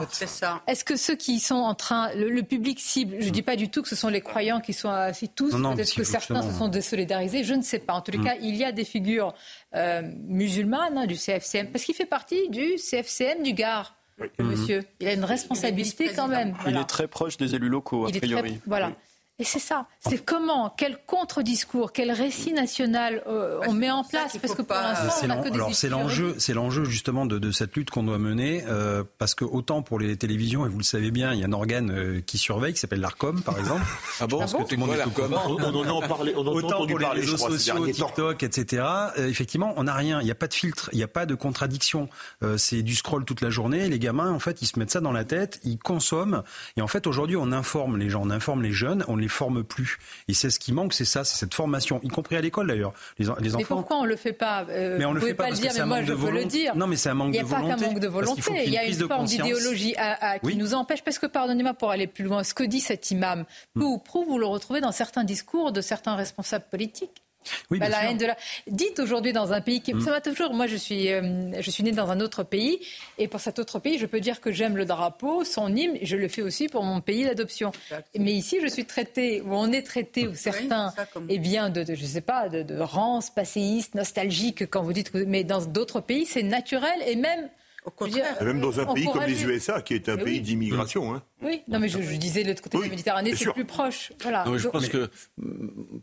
est-ce que ceux qui sont en train, le, public cible, je ne dis pas du tout que ce sont les croyants qui sont assis tous, peut-être que certains se sont désolidarisés, je ne sais pas. En tous les mm. cas, il y a des figures euh, musulmanes hein, du CFCM, parce qu'il fait partie du CFCM du Gard. Monsieur, il a une responsabilité quand même. Il est très proche des élus locaux, a priori. voilà. Et c'est ça. C'est comment, quel contre-discours, quel récit national euh, on met en place Parce que pour l'instant, on n'a que des Alors c'est l'enjeu, c'est l'enjeu justement de, de, cette lutte qu'on doit mener, euh, parce que autant pour les télévisions, et vous le savez bien, il y a un organe euh, qui surveille, qui s'appelle l'Arcom, par exemple. ah bon, Parce que tout le monde est on, on, en parlait, on autant pour les réseaux sociaux, TikTok, etc. effectivement, on n'a rien. Il n'y a pas de filtre, il n'y a pas de contradiction. c'est du scroll toute la journée. Les gamins, en fait, ils se mettent ça dans la tête, ils consomment. Et en fait, aujourd'hui, on informe les gens, on informe les jeunes, on les forme plus. Et c'est ce qui manque, c'est ça, c'est cette formation, y compris à l'école d'ailleurs. Les, les enfants. Mais pourquoi on le fait pas euh, Mais on le fait pas, parce le dire, mais moi je veux le dire. Non, mais c'est un manque de volonté. Il n'y a pas qu'un manque de volonté. Il y a une forme d'idéologie qui nous empêche. Parce que pardonnez-moi pour aller plus loin, ce que dit cet imam peu ou prou, vous le retrouvez dans certains discours de certains responsables politiques. Oui, bah, la haine de la... Dites aujourd'hui dans un pays qui... Mm. Ça va toujours. Moi, je suis, euh, je suis née dans un autre pays. Et pour cet autre pays, je peux dire que j'aime le drapeau, son hymne. Je le fais aussi pour mon pays d'adoption. Mais ici, je suis traité, ou on est traité, ou certains, eh bien, de, je sais pas, de, de rance, passéiste, nostalgique, quand vous dites... Mais dans d'autres pays, c'est naturel. Et même Au contraire. même dans un pays comme les USA, qui est un pays d'immigration. Hein. Oui, non, mais je, disais de l'autre côté de la Méditerranée, c'est plus proche. Voilà. je pense que,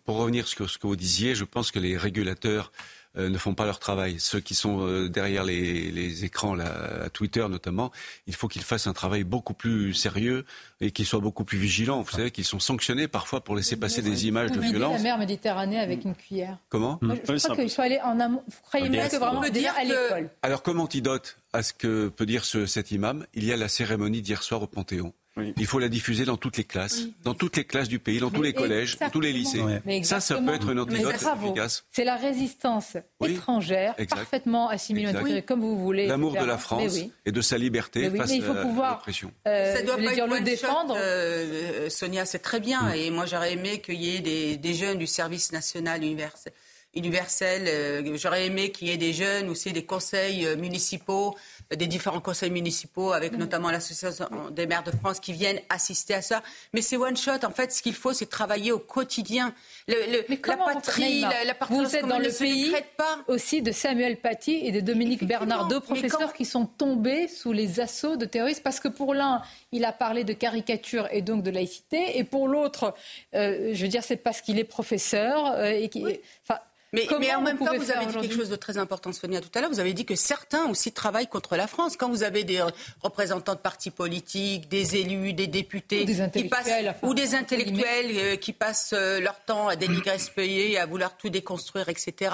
pour revenir sur ce que vous disiez, je pense que les régulateurs euh, ne font pas leur travail. Ceux qui sont euh, derrière les, écrans, là, à Twitter notamment, il faut qu'ils fassent un travail beaucoup plus sérieux et qu'ils soient beaucoup plus vigilants. Vous savez qu'ils sont sanctionnés parfois pour laisser passer des images de violence. la mer Méditerranée avec une cuillère. Comment? Je crois qu'il faut aller en amont. Vous croyez bien que vraiment dire à l'école? Alors comme antidote à ce que peut dire ce, cet imam, il y a la cérémonie d'hier soir au Panthéon. Il faut la diffuser dans toutes les classes, dans toutes les classes du pays, dans tous les collèges, dans tous les lycées. Ça, ça peut être une antidote efficace. C'est la résistance étrangère, parfaitement assimilée, comme vous voulez. L'amour de la France et de sa liberté face il faut à pouvoir, la. Euh, ça doit pas dire le défendre. Euh, Sonia, c'est très bien. Mm. Et moi, j'aurais aimé qu'il y ait des, des jeunes du service national universel universel. Euh, j'aurais aimé qu'il y ait des jeunes, aussi des conseils euh, municipaux, euh, des différents conseils municipaux, avec notamment l'Association des maires de France, qui viennent assister à ça. Mais c'est one shot. En fait, ce qu'il faut, c'est travailler au quotidien. Le, Mais la patrie, la, la vous êtes dans le pays pas. aussi de Samuel Paty et de Dominique Bernard, deux professeurs qui sont tombés sous les assauts de terroristes, parce que pour l'un, il a parlé de caricature et donc de laïcité, et pour l'autre, je veux dire, c'est parce qu'il est professeur et qui, enfin, mais, en même temps, vous avez dit quelque chose de très important, Sonia, tout à l'heure. Vous avez dit que certains aussi travaillent contre la France. Quand vous avez des représentants de partis politiques, des élus, des députés, ou des intellectuels, qui passent, ou des intellectuels euh, qui passent euh, leur temps à dénigrer ce pays, à vouloir tout déconstruire, etc.,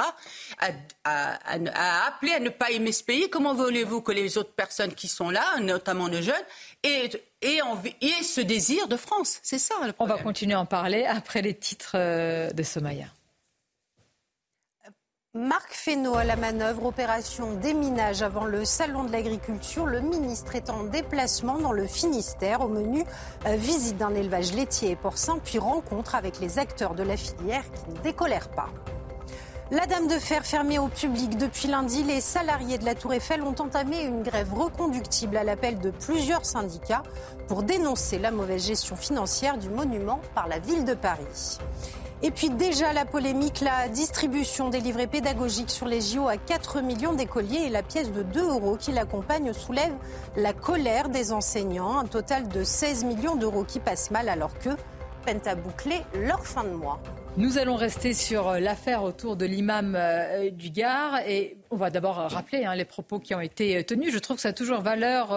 à, à, appeler à ne pas aimer ce pays, comment voulez-vous que les autres personnes qui sont là, notamment nos jeunes, aient, aient, ce désir de France? C'est ça le problème. On va continuer à en parler après les titres euh, de Somaya. Marc Fesneau à la manœuvre, opération déminage avant le salon de l'agriculture. Le ministre est en déplacement dans le Finistère. Au menu, euh, visite d'un élevage laitier et porcin, puis rencontre avec les acteurs de la filière qui ne décolèrent pas. La Dame de Fer fermée au public depuis lundi, les salariés de la Tour Eiffel ont entamé une grève reconductible à l'appel de plusieurs syndicats pour dénoncer la mauvaise gestion financière du monument par la ville de Paris. Et puis déjà la polémique, la distribution des livrets pédagogiques sur les JO à 4 millions d'écoliers et la pièce de 2 euros qui l'accompagne soulève la colère des enseignants. Un total de 16 millions d'euros qui passent mal alors que peinent à boucler leur fin de mois. Nous allons rester sur euh, l'affaire autour de l'imam euh, du Gard et on va d'abord rappeler hein, les propos qui ont été euh, tenus. Je trouve que ça a toujours valeur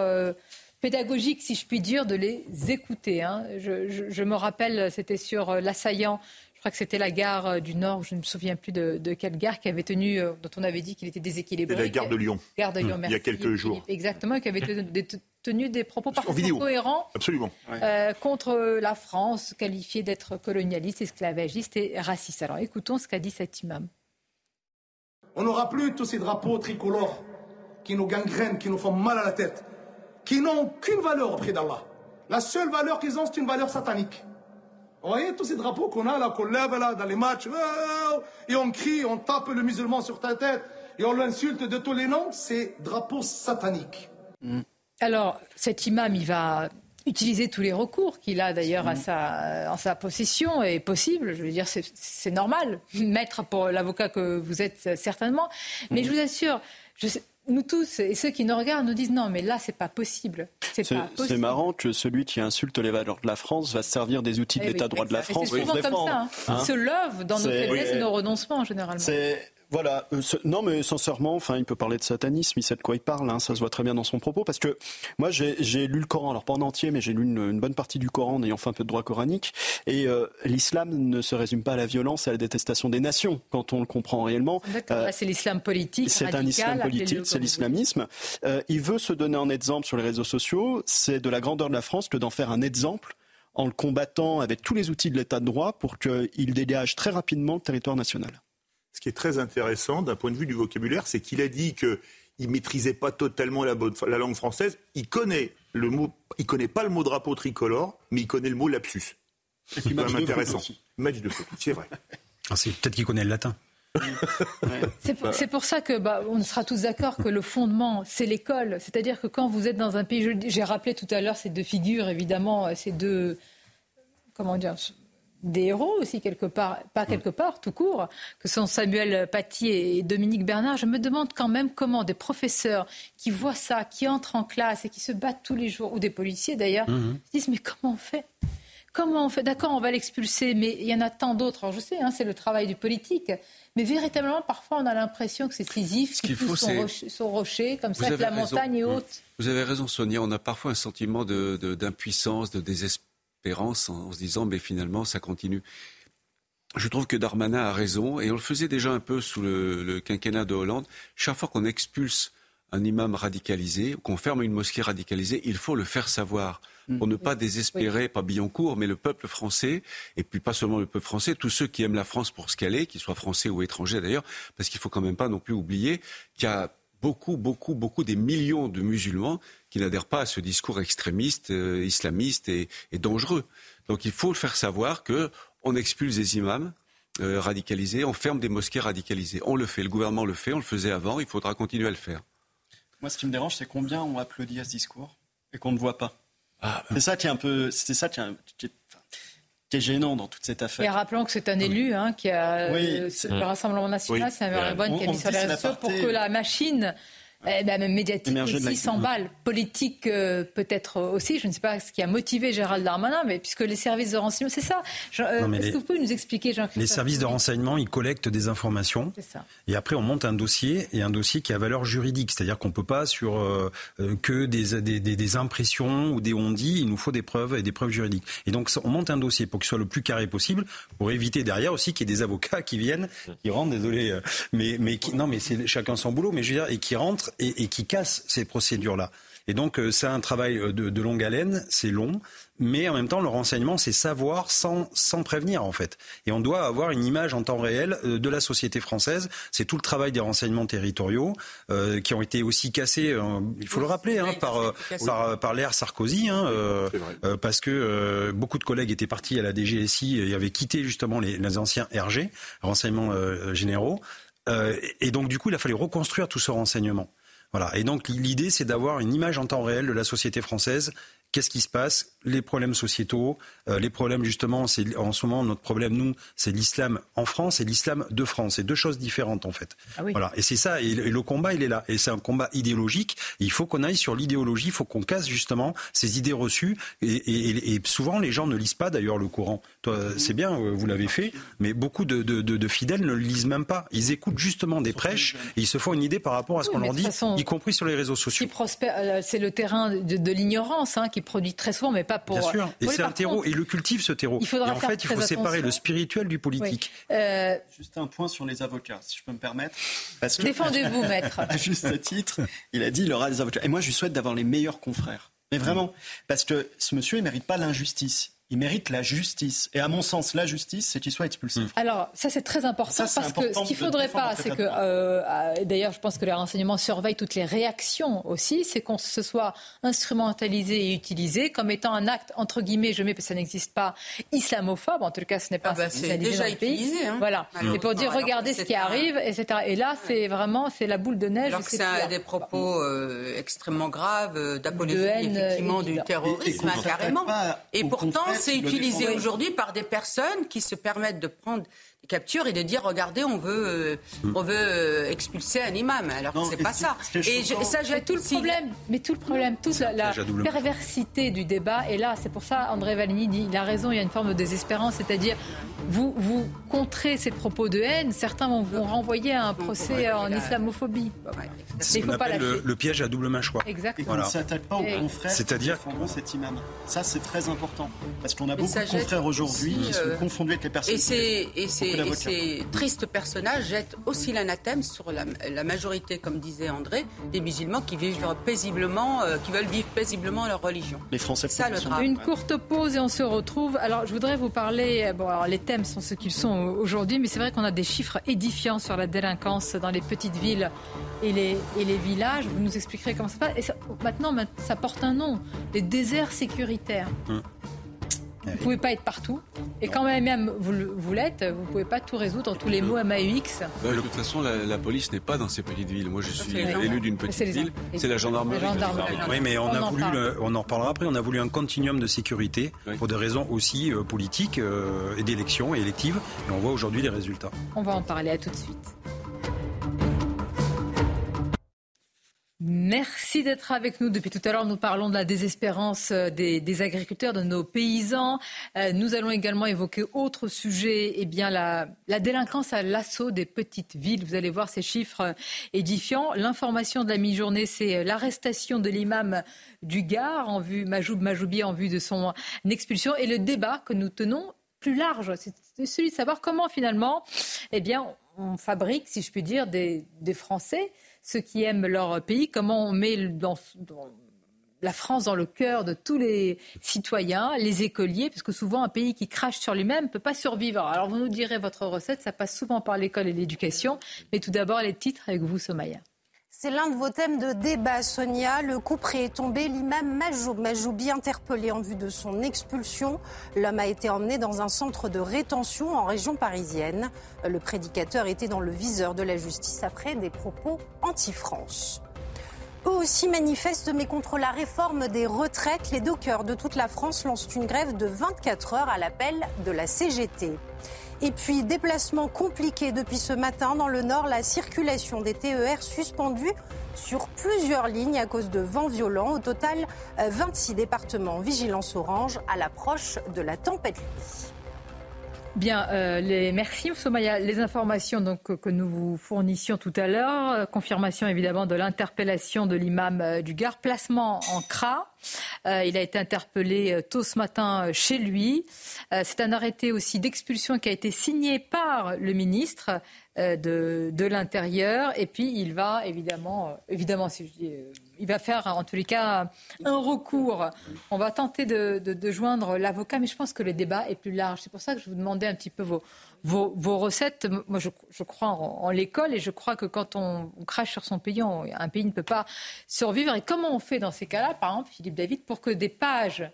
pédagogique, si je puis dire, de les écouter. Hein. je, me rappelle, c'était sur l'assaillant je crois que c'était la gare euh, du Nord, je ne me souviens plus de, quelle gare, qui avait tenu, euh, dont on avait dit qu'il était déséquilibré. C'était la gare de Lyon. Gare de Lyon, mmh. Il y a quelques jours. Exactement, qui avait tenu des propos parfaitement cohérents Absolument. Euh, contre la France, qualifiée d'être colonialiste, esclavagiste et raciste. Alors écoutons ce qu'a dit cet imam. On n'aura plus tous ces drapeaux tricolores qui nous gangrènent, qui nous font mal à la tête, qui n'ont aucune valeur auprès d'Allah. La seule valeur qu'ils ont, c'est une valeur satanique. Vous voyez tous ces drapeaux qu'on a là, qu'on lève là dans les matchs, et on crie, on tape le musulman sur ta tête, et on l'insulte de tous les noms, c'est drapeaux sataniques. Mm. Alors, cet imam, il va utiliser tous les recours qu'il a d'ailleurs mm. en sa possession est possible. Je veux dire, c'est normal. Maître pour l'avocat que vous êtes certainement. Mais mm. je vous assure, je sais, nous tous et ceux qui nous regardent nous disent non, mais là, c'est pas possible. C'est marrant que celui qui insulte les valeurs de la France va se servir des outils de eh l'État droit de la France se défendre. Comme ça, hein. Hein se love dans nos faiblesses et nos renoncements, généralement. Voilà, euh, non mais sincèrement, enfin, il peut parler de satanisme, il sait de quoi il parle, hein, ça se voit très bien dans son propos, parce que moi j'ai lu le Coran, alors pas en entier, mais j'ai lu une, bonne partie du Coran en ayant fait un peu de droit coranique, et euh, l'islam ne se résume pas à la violence et à la détestation des nations, quand on le comprend réellement. Euh, c'est l'islam politique. C'est un islam politique, c'est l'islamisme. il veut se donner un exemple sur les réseaux sociaux, c'est de la grandeur de la France que d'en faire un exemple en le combattant avec tous les outils de l'état de droit pour qu'il dégage très rapidement le territoire national ce qui est très intéressant d'un point de vue du vocabulaire, c'est qu'il a dit qu'il ne maîtrisait pas totalement la, langue française. Il connaît le mot, il connaît pas le mot drapeau tricolore, mais il connaît le mot lapsus. C'est quand même intéressant. Match de foot, c'est vrai. Ah, c'est peut-être qu'il connaît le latin. C'est pour, ça que bah, on sera tous d'accord que le fondement, c'est l'école. C'est-à-dire que quand vous êtes dans un pays, j'ai rappelé tout à l'heure ces deux figures, évidemment, ces deux, comment dire, des héros aussi quelque part, pas mm. quelque part, tout court, que sont Samuel Paty et Dominique Bernard. Je me demande quand même comment des professeurs qui voient ça, qui entrent en classe et qui se battent tous les jours, ou des policiers d'ailleurs, se disent mais comment on fait? Comment on fait? D'accord, on va l'expulser, mais il y en a tant d'autres. Alors je sais, hein, c'est le travail du politique. Mais véritablement, parfois, on a l'impression que c'est Sisyphe qui pousse son, rocher, comme ça, que la montagne est haute. Vous avez raison, Sonia. On a parfois un sentiment d'impuissance, de, de en, se disant, mais finalement, ça continue. Je trouve que Darmanin a raison, et on le faisait déjà un peu sous le, le quinquennat de Hollande. Chaque fois qu'on expulse un imam radicalisé, qu'on ferme une mosquée radicalisée, il faut le faire savoir pour ne pas désespérer, pas Billancourt, mais le peuple français, et puis pas seulement le peuple français, tous ceux qui aiment la France pour ce qu'elle est, qu'ils soient français ou étrangers d'ailleurs, parce qu'il faut quand même pas non plus oublier qu'il y a beaucoup, beaucoup, beaucoup des millions de musulmans qui n'adhèrent pas à ce discours extrémiste, euh, islamiste et, dangereux. Donc il faut faire savoir que on expulse des imams euh, radicalisés, on ferme des mosquées radicalisées. On le fait, le gouvernement le fait, on le faisait avant, il faudra continuer à le faire. Moi, ce qui me dérange, c'est combien on applaudit à ce discours et qu'on ne voit pas. Ah, c'est ça qui est un peu, c'est ça qui est, gênant dans toute cette affaire. Et rappelons que c'est un élu hein, qui a euh, le Rassemblement national, c'est un Bonne qui a mis sur les réseaux pour que la machine eh ben, même médiatique aussi s'emballe, politique euh, peut-être aussi. Je ne sais pas ce qui a motivé Gérald Darmanin, mais puisque les services de renseignement, c'est ça. Euh, est-ce que vous pouvez nous expliquer, jean Les services de renseignement, ils collectent des informations. Ça. Et après, on monte un dossier, et un dossier qui a valeur juridique. C'est-à-dire qu'on ne peut pas, sur euh, que des, des, des, impressions ou des on-dit, il nous faut des preuves et des preuves juridiques. Et donc, on monte un dossier pour qu'il soit le plus carré possible, pour éviter derrière aussi qu'il y ait des avocats qui viennent, qui rentrent, désolé, mais, mais qui, non, mais c'est chacun son boulot, mais je veux dire, et qui rentrent et, qui casse ces procédures-là. Et donc, euh, c'est un travail euh, de, longue haleine, c'est long, mais en même temps, le renseignement, c'est savoir sans, sans prévenir, en fait. Et on doit avoir une image en temps réel euh, de la société française. C'est tout le travail des renseignements territoriaux qui ont été aussi cassés, il faut le rappeler, hein, par, par, par l'ère Sarkozy, hein, parce que beaucoup de collègues étaient partis à la DGSI et avaient quitté justement les, les anciens RG, renseignements généraux. et donc, du coup, il a fallu reconstruire tout ce renseignement. Voilà. Et donc l'idée, c'est d'avoir une image en temps réel de la société française. Qu'est-ce qui se passe? Les problèmes sociétaux, euh, les problèmes justement, c'est en ce moment notre problème nous, c'est l'islam en France et l'islam de France. C'est deux choses différentes en fait. Ah voilà. Et c'est ça. Et, le combat, il est là. Et c'est un combat idéologique. il faut qu'on aille sur l'idéologie. Il faut qu'on casse justement ces idées reçues. Et, souvent, les gens ne lisent pas d'ailleurs le Coran. Toi, c'est bien, euh, vous l'avez fait, mais beaucoup de, fidèles ne le lisent même pas. Ils écoutent justement des prêches et ils se font une idée par rapport à ce qu'on leur dit y compris sur les réseaux sociaux. Euh, c'est le terrain de, l'ignorance hein, qui produit très souvent, mais pas pour. Bien sûr. Et c'est un terreau, et le cultive ce terreau. Il et en fait, il faut séparer le spirituel du politique. Euh, juste un point sur les avocats, si je peux me permettre. Défendez-vous, maître. à juste titre, il a dit il aura des avocats. Et moi, je lui souhaite d'avoir les meilleurs confrères. Mais vraiment, parce que ce monsieur, il mérite pas l'injustice il mérite la justice. Et à mon sens, la justice, c'est qu'il soit expulsé. Hmm. Alors, ça, c'est très important parce que ce qu'il ne faudrait pas, c'est que, euh, d'ailleurs, je pense que les renseignements surveillent toutes les réactions aussi, c'est qu'on se soit instrumentalisé et utilisé comme étant un acte, entre guillemets, je mets parce que ça n'existe pas, islamophobe. En tout cas, ce n'est pas ah bah, déjà utilisé. Hein. Voilà. Et pour dire, regardez ce qui arrive, etc. Et là, c'est vraiment, c'est la boule de neige. Alors que ça a des propos euh, extrêmement graves, euh, d'apologie, effectivement, du terrorisme, carrément. Et pourtant, c'est utilisé aujourd'hui par des personnes qui se permettent de prendre des captures et de dire regardez on veut euh, on veut euh, expulser un imam alors que c'est pas ça. et ça j'ai tout le problème mais tout le problème toute la, perversité du débat et là. C'est pour ça André Valigny dit il a raison il y a une forme de désespérance c'est-à-dire vous vous contrez ces propos de haine certains vont vous renvoyer à un procès en islamophobie. C'est ce pas le, le, piège à double mâchoire. Exactement. Et ne s'attaque pas aux confrères c'est-à-dire qui cet imam. Ça c'est très important. Parce qu'on a beaucoup de confrères aujourd'hui qui sont euh, confondus avec les personnes et c'est et, ces tristes personnages jettent aussi l'anathème sur la, majorité, comme disait André, des musulmans qui vivent paisiblement, euh, qui veulent vivre paisiblement leur religion. Les Français. Ça le drame. Une courte pause et on se retrouve. Alors, je voudrais vous parler. Bon, alors les thèmes sont ce qu'ils sont aujourd'hui, mais c'est vrai qu'on a des chiffres édifiants sur la délinquance dans les petites villes et les, et les villages. Vous nous expliquerez comment ça se passe. Et ça, maintenant, ça porte un nom les déserts sécuritaires. Hum. Vous ne pouvez pas être partout. Et quand même, vous, vous l'êtes, vous ne pouvez pas tout résoudre en tous les mots MAUX. Bah, de toute façon, la, police n'est pas dans ces petites villes. Moi, je suis élu d'une petite ville. C'est la gendarmerie. Oui, mais on, a voulu, on en reparlera après, on a voulu un continuum de sécurité pour des raisons aussi euh, politiques euh, et d'élections et électives. Et on voit aujourd'hui les résultats. On va en parler à tout de suite. Merci d'être avec nous. Depuis tout à l'heure, nous parlons de la désespérance euh, des, agriculteurs, de nos paysans. Euh, nous allons également évoquer autre sujet, eh bien la, délinquance à l'assaut des petites villes. Vous allez voir ces chiffres euh, édifiants. L'information de la mi-journée, c'est l'arrestation de l'imam du Gard en vue, Majoub Majoubi en vue de son expulsion et le débat que nous tenons plus large, c'est celui de savoir comment finalement, eh bien, on fabrique, si je puis dire, des Français ceux qui aiment leur pays, comment on met la France dans le cœur de tous les citoyens, les écoliers, parce que souvent un pays qui crache sur lui-même ne peut pas survivre. Alors vous nous direz votre recette, ça passe souvent par l'école et l'éducation, mais tout d'abord les titres avec vous, Somaya. C'est l'un de vos thèmes de débat, Sonia. Le coup près est tombé. L'imam Majoub, Majoubi interpellé en vue de son expulsion. L'homme a été emmené dans un centre de rétention en région parisienne. Le prédicateur était dans le viseur de la justice après des propos anti-France. Eux aussi manifestent, mais contre la réforme des retraites. Les dockers de toute la France lancent une grève de 24 heures à l'appel de la CGT. Et puis, déplacement compliqué depuis ce matin dans le nord, la circulation des TER suspendue sur plusieurs lignes à cause de vents violents. Au total, 26 euh, départements vigilance orange à l'approche de la tempête. Bien, euh, merci Somaya. Les informations donc, que nous vous fournissions tout à l'heure, euh, confirmation évidemment de l'interpellation de l'imam euh, du Gard, placement en CRA. il a été interpellé tôt ce matin chez lui. C'est un arrêté aussi d'expulsion qui a été signé par le ministre de, de l'Intérieur. Et puis il va évidemment, évidemment, si je dis il va faire en tous les cas un recours. On va tenter de, joindre l'avocat, mais je pense que le débat est plus large. C'est pour ça que je vous demandais un petit peu vos, recettes. Moi, je, crois en, l'école et je crois que quand on, crache sur son pays, un pays ne peut pas survivre. Et comment on fait dans ces cas-là, par exemple, Philippe David, pour que des pages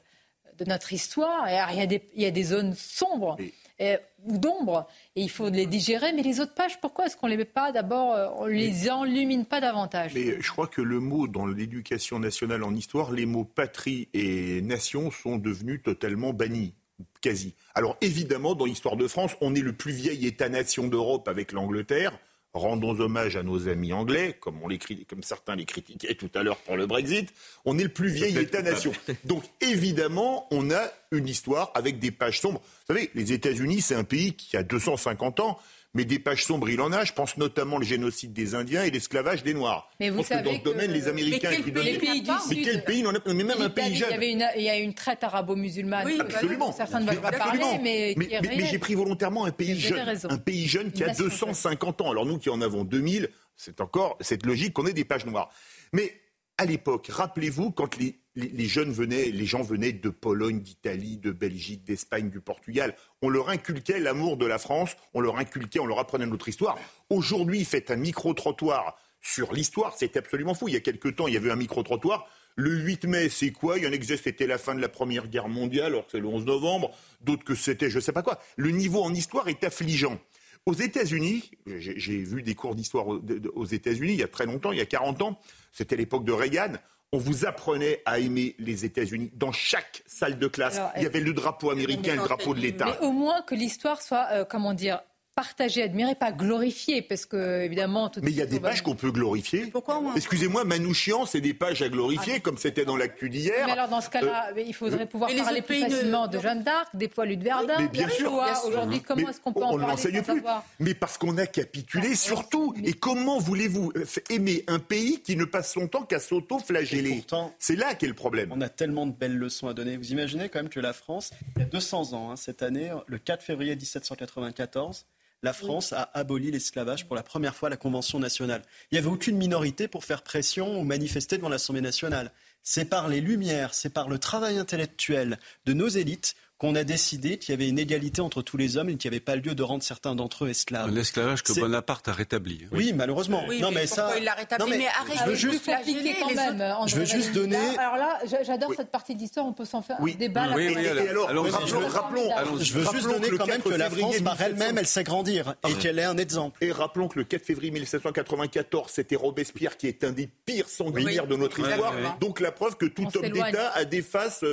de notre histoire, des, il y a des zones sombres ou d'ombre, et il faut les digérer. Mais les autres pages, pourquoi est-ce qu'on les met pas d'abord, euh, on les enlumine pas davantage? Mais je crois que le mot dans l'éducation nationale en histoire, les mots patrie et nation sont devenus totalement bannis quasi. Alors évidemment, dans l'histoire de France, on est le plus vieil État-nation d'Europe avec l'Angleterre rendons hommage à nos amis anglais, comme, on les, comme certains les critiquaient tout à l'heure pour le Brexit, on est le plus vieil État-nation. Donc évidemment, on a une histoire avec des pages sombres. Vous savez, les États-Unis, c'est un pays qui a 250 ans mais des pages sombres, il en a. Je pense notamment le génocide des Indiens et l'esclavage des Noirs. Mais vous savez que dans ce domaine, les Américains et les pays du Mais quel pays a Mais même un pays jeune. Il y, il y a une traite arabo-musulmane. Oui, absolument. Certains ne veulent pas parler, mais, mais, mais, j'ai pris volontairement un pays jeune, un pays jeune qui a 250 ans. Alors nous qui en avons 2000, c'est encore cette logique qu'on ait des pages noires. Mais à l'époque, rappelez-vous quand les jeunes venaient, les gens venaient de Pologne, d'Italie, de Belgique, d'Espagne, du Portugal. On leur inculquait l'amour de la France, on leur inculquait, on leur apprenait notre histoire. Aujourd'hui, faites un micro-trottoir sur l'histoire, c'est absolument fou. Il y a quelque temps, il y avait un micro-trottoir. Le 8 mai, c'est quoi? Il y en a c'était la fin de la Première Guerre mondiale, alors que c'est le 11 novembre. D'autres que c'était je ne sais pas quoi. Le niveau en histoire est affligeant. Aux États-Unis, j'ai vu des cours d'histoire aux États-Unis il y a très longtemps, il y a 40 ans, c'était l'époque de Reagan on vous apprenait à aimer les États-Unis. Dans chaque salle de classe, il y avait le drapeau américain, le drapeau de l'État. Mais au moins que l'histoire soit, euh, comment dire, partager, admirer, pas glorifier, parce que évidemment. Tout Mais il y a des pages qu'on peut glorifier. Pourquoi Excusez-moi, Manouchian, c'est des pages à glorifier, ah. comme c'était dans l'actu d'hier. Mais alors dans ce cas-là, euh, il faudrait pouvoir parler plus facilement de... Jeanne d'Arc, des poilus de Verdun. Mais bien sûr. Aujourd'hui, comment est-ce qu'on peut en parler sans plus. Mais parce qu'on a capitulé ah, surtout. Et comment voulez-vous euh, aimer un pays qui ne passe son temps qu'à s'auto-flageller? C'est là qu'est le problème. On a tellement de belles leçons à donner. Vous imaginez quand même que la France, il y a 200 ans, hein, cette année, le 4 février 1794, la France a aboli l'esclavage pour la première fois à la Convention nationale. Il n'y avait aucune minorité pour faire pression ou manifester devant l'Assemblée nationale. C'est par les Lumières, c'est par le travail intellectuel de nos élites qu'on a décidé qu'il y avait une égalité entre tous les hommes et qu'il n'y avait pas lieu de rendre certains d'entre eux esclaves. L'esclavage que Bonaparte a rétabli. Oui, malheureusement. Oui, non, mais, ça. Il l'a rétabli, mais, arrêtez je veux juste quand même. Je veux juste donner. Alors là, j'adore cette partie de l'histoire. On peut s'en faire un débat. Oui, oui, alors, alors, rappelons, je veux juste donner quand même que la France, par elle-même, elle sait grandir et qu'elle est un exemple. Et rappelons que le 4 février 1794, c'était Robespierre qui est un des pires sanguinaires de notre histoire. Donc la preuve que tout homme d'État a des faces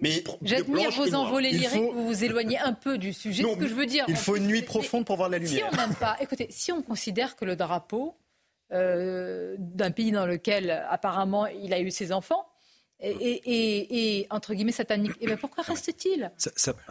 mais J'admire vos envolées lyriques, vous vous éloignez un peu du sujet. ce que je veux dire, il faut une nuit profonde pour voir la lumière. Si on n'aime pas, écoutez, si on considère que le drapeau euh, d'un pays dans lequel apparemment il a eu ses enfants, et, entre guillemets satanique. Et eh bien pourquoi reste-t-il?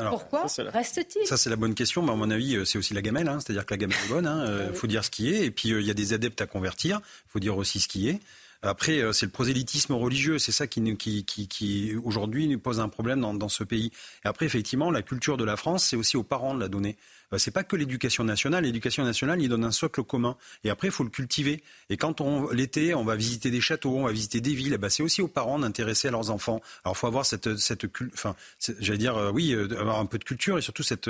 Pourquoi reste-t-il? Ça c'est la bonne question, mais à mon avis euh, c'est aussi la gamelle, hein. c'est-à-dire que la gamelle est bonne, il hein. euh, faut dire ce qui est, et puis il y a des adeptes à convertir, il faut dire aussi ce qui est. Après, euh, c'est le prosélytisme religieux, c'est ça qui, qui, qui, qui aujourd'hui nous pose un problème dans, dans, ce pays. Et après, effectivement, la culture de la France, c'est aussi aux parents de la donner. Euh, c'est pas que l'éducation nationale. L'éducation nationale, il donne un socle commun. Et après, il faut le cultiver. Et quand on l'été, on va visiter des châteaux, on va visiter des villes. Eh ben, c'est aussi aux parents d'intéresser à leurs enfants. Alors, il faut avoir cette, cette, enfin, j'allais dire, euh, oui, avoir un peu de culture et surtout cette,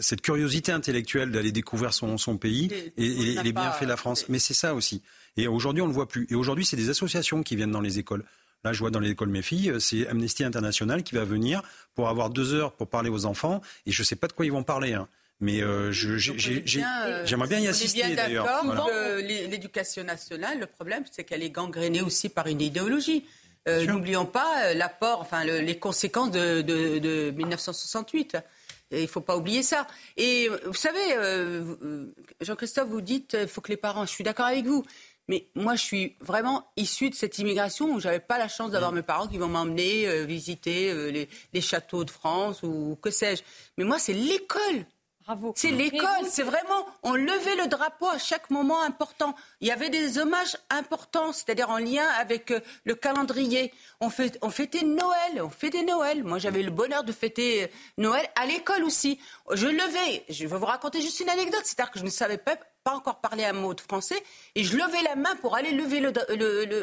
cette curiosité intellectuelle d'aller découvrir son, son pays et, et les bienfaits de la France. Mais c'est ça aussi. Et aujourd'hui, on ne le voit plus. Et aujourd'hui, c'est des associations qui viennent dans les écoles. Là, je vois dans les écoles mes filles, euh, c'est Amnesty International qui va venir pour avoir deux heures pour parler aux enfants. Et je ne sais pas de quoi ils vont parler. Hein. Mais euh, euh, j'aimerais bien, y assister d'ailleurs. L'éducation nationale, le problème, c'est qu'elle est gangrénée aussi par une idéologie. N'oublions pas l'apport, enfin les conséquences de, de, de 1968. Il ne faut pas oublier ça. Et vous savez, Jean-Christophe, vous dites qu'il faut que les parents, je suis d'accord avec vous, mais moi, je suis vraiment issue de cette immigration où j'avais pas la chance d'avoir mm. mes parents qui vont m'emmener euh, visiter euh, les, les, châteaux de France ou que sais-je. Mais moi, c'est l'école c'est l'école, c'est vraiment, on levait le drapeau à chaque moment important. Il y avait des hommages importants, c'est-à-dire en lien avec euh, le calendrier. On, fait, on fêtait Noël, on fêtait Noël. Moi, j'avais le bonheur de fêter euh, Noël à l'école aussi. Je levais, je vais vous raconter juste une anecdote, c'est-à-dire que je ne savais pas, pas encore parler un mot de français et je levais la main pour aller lever le,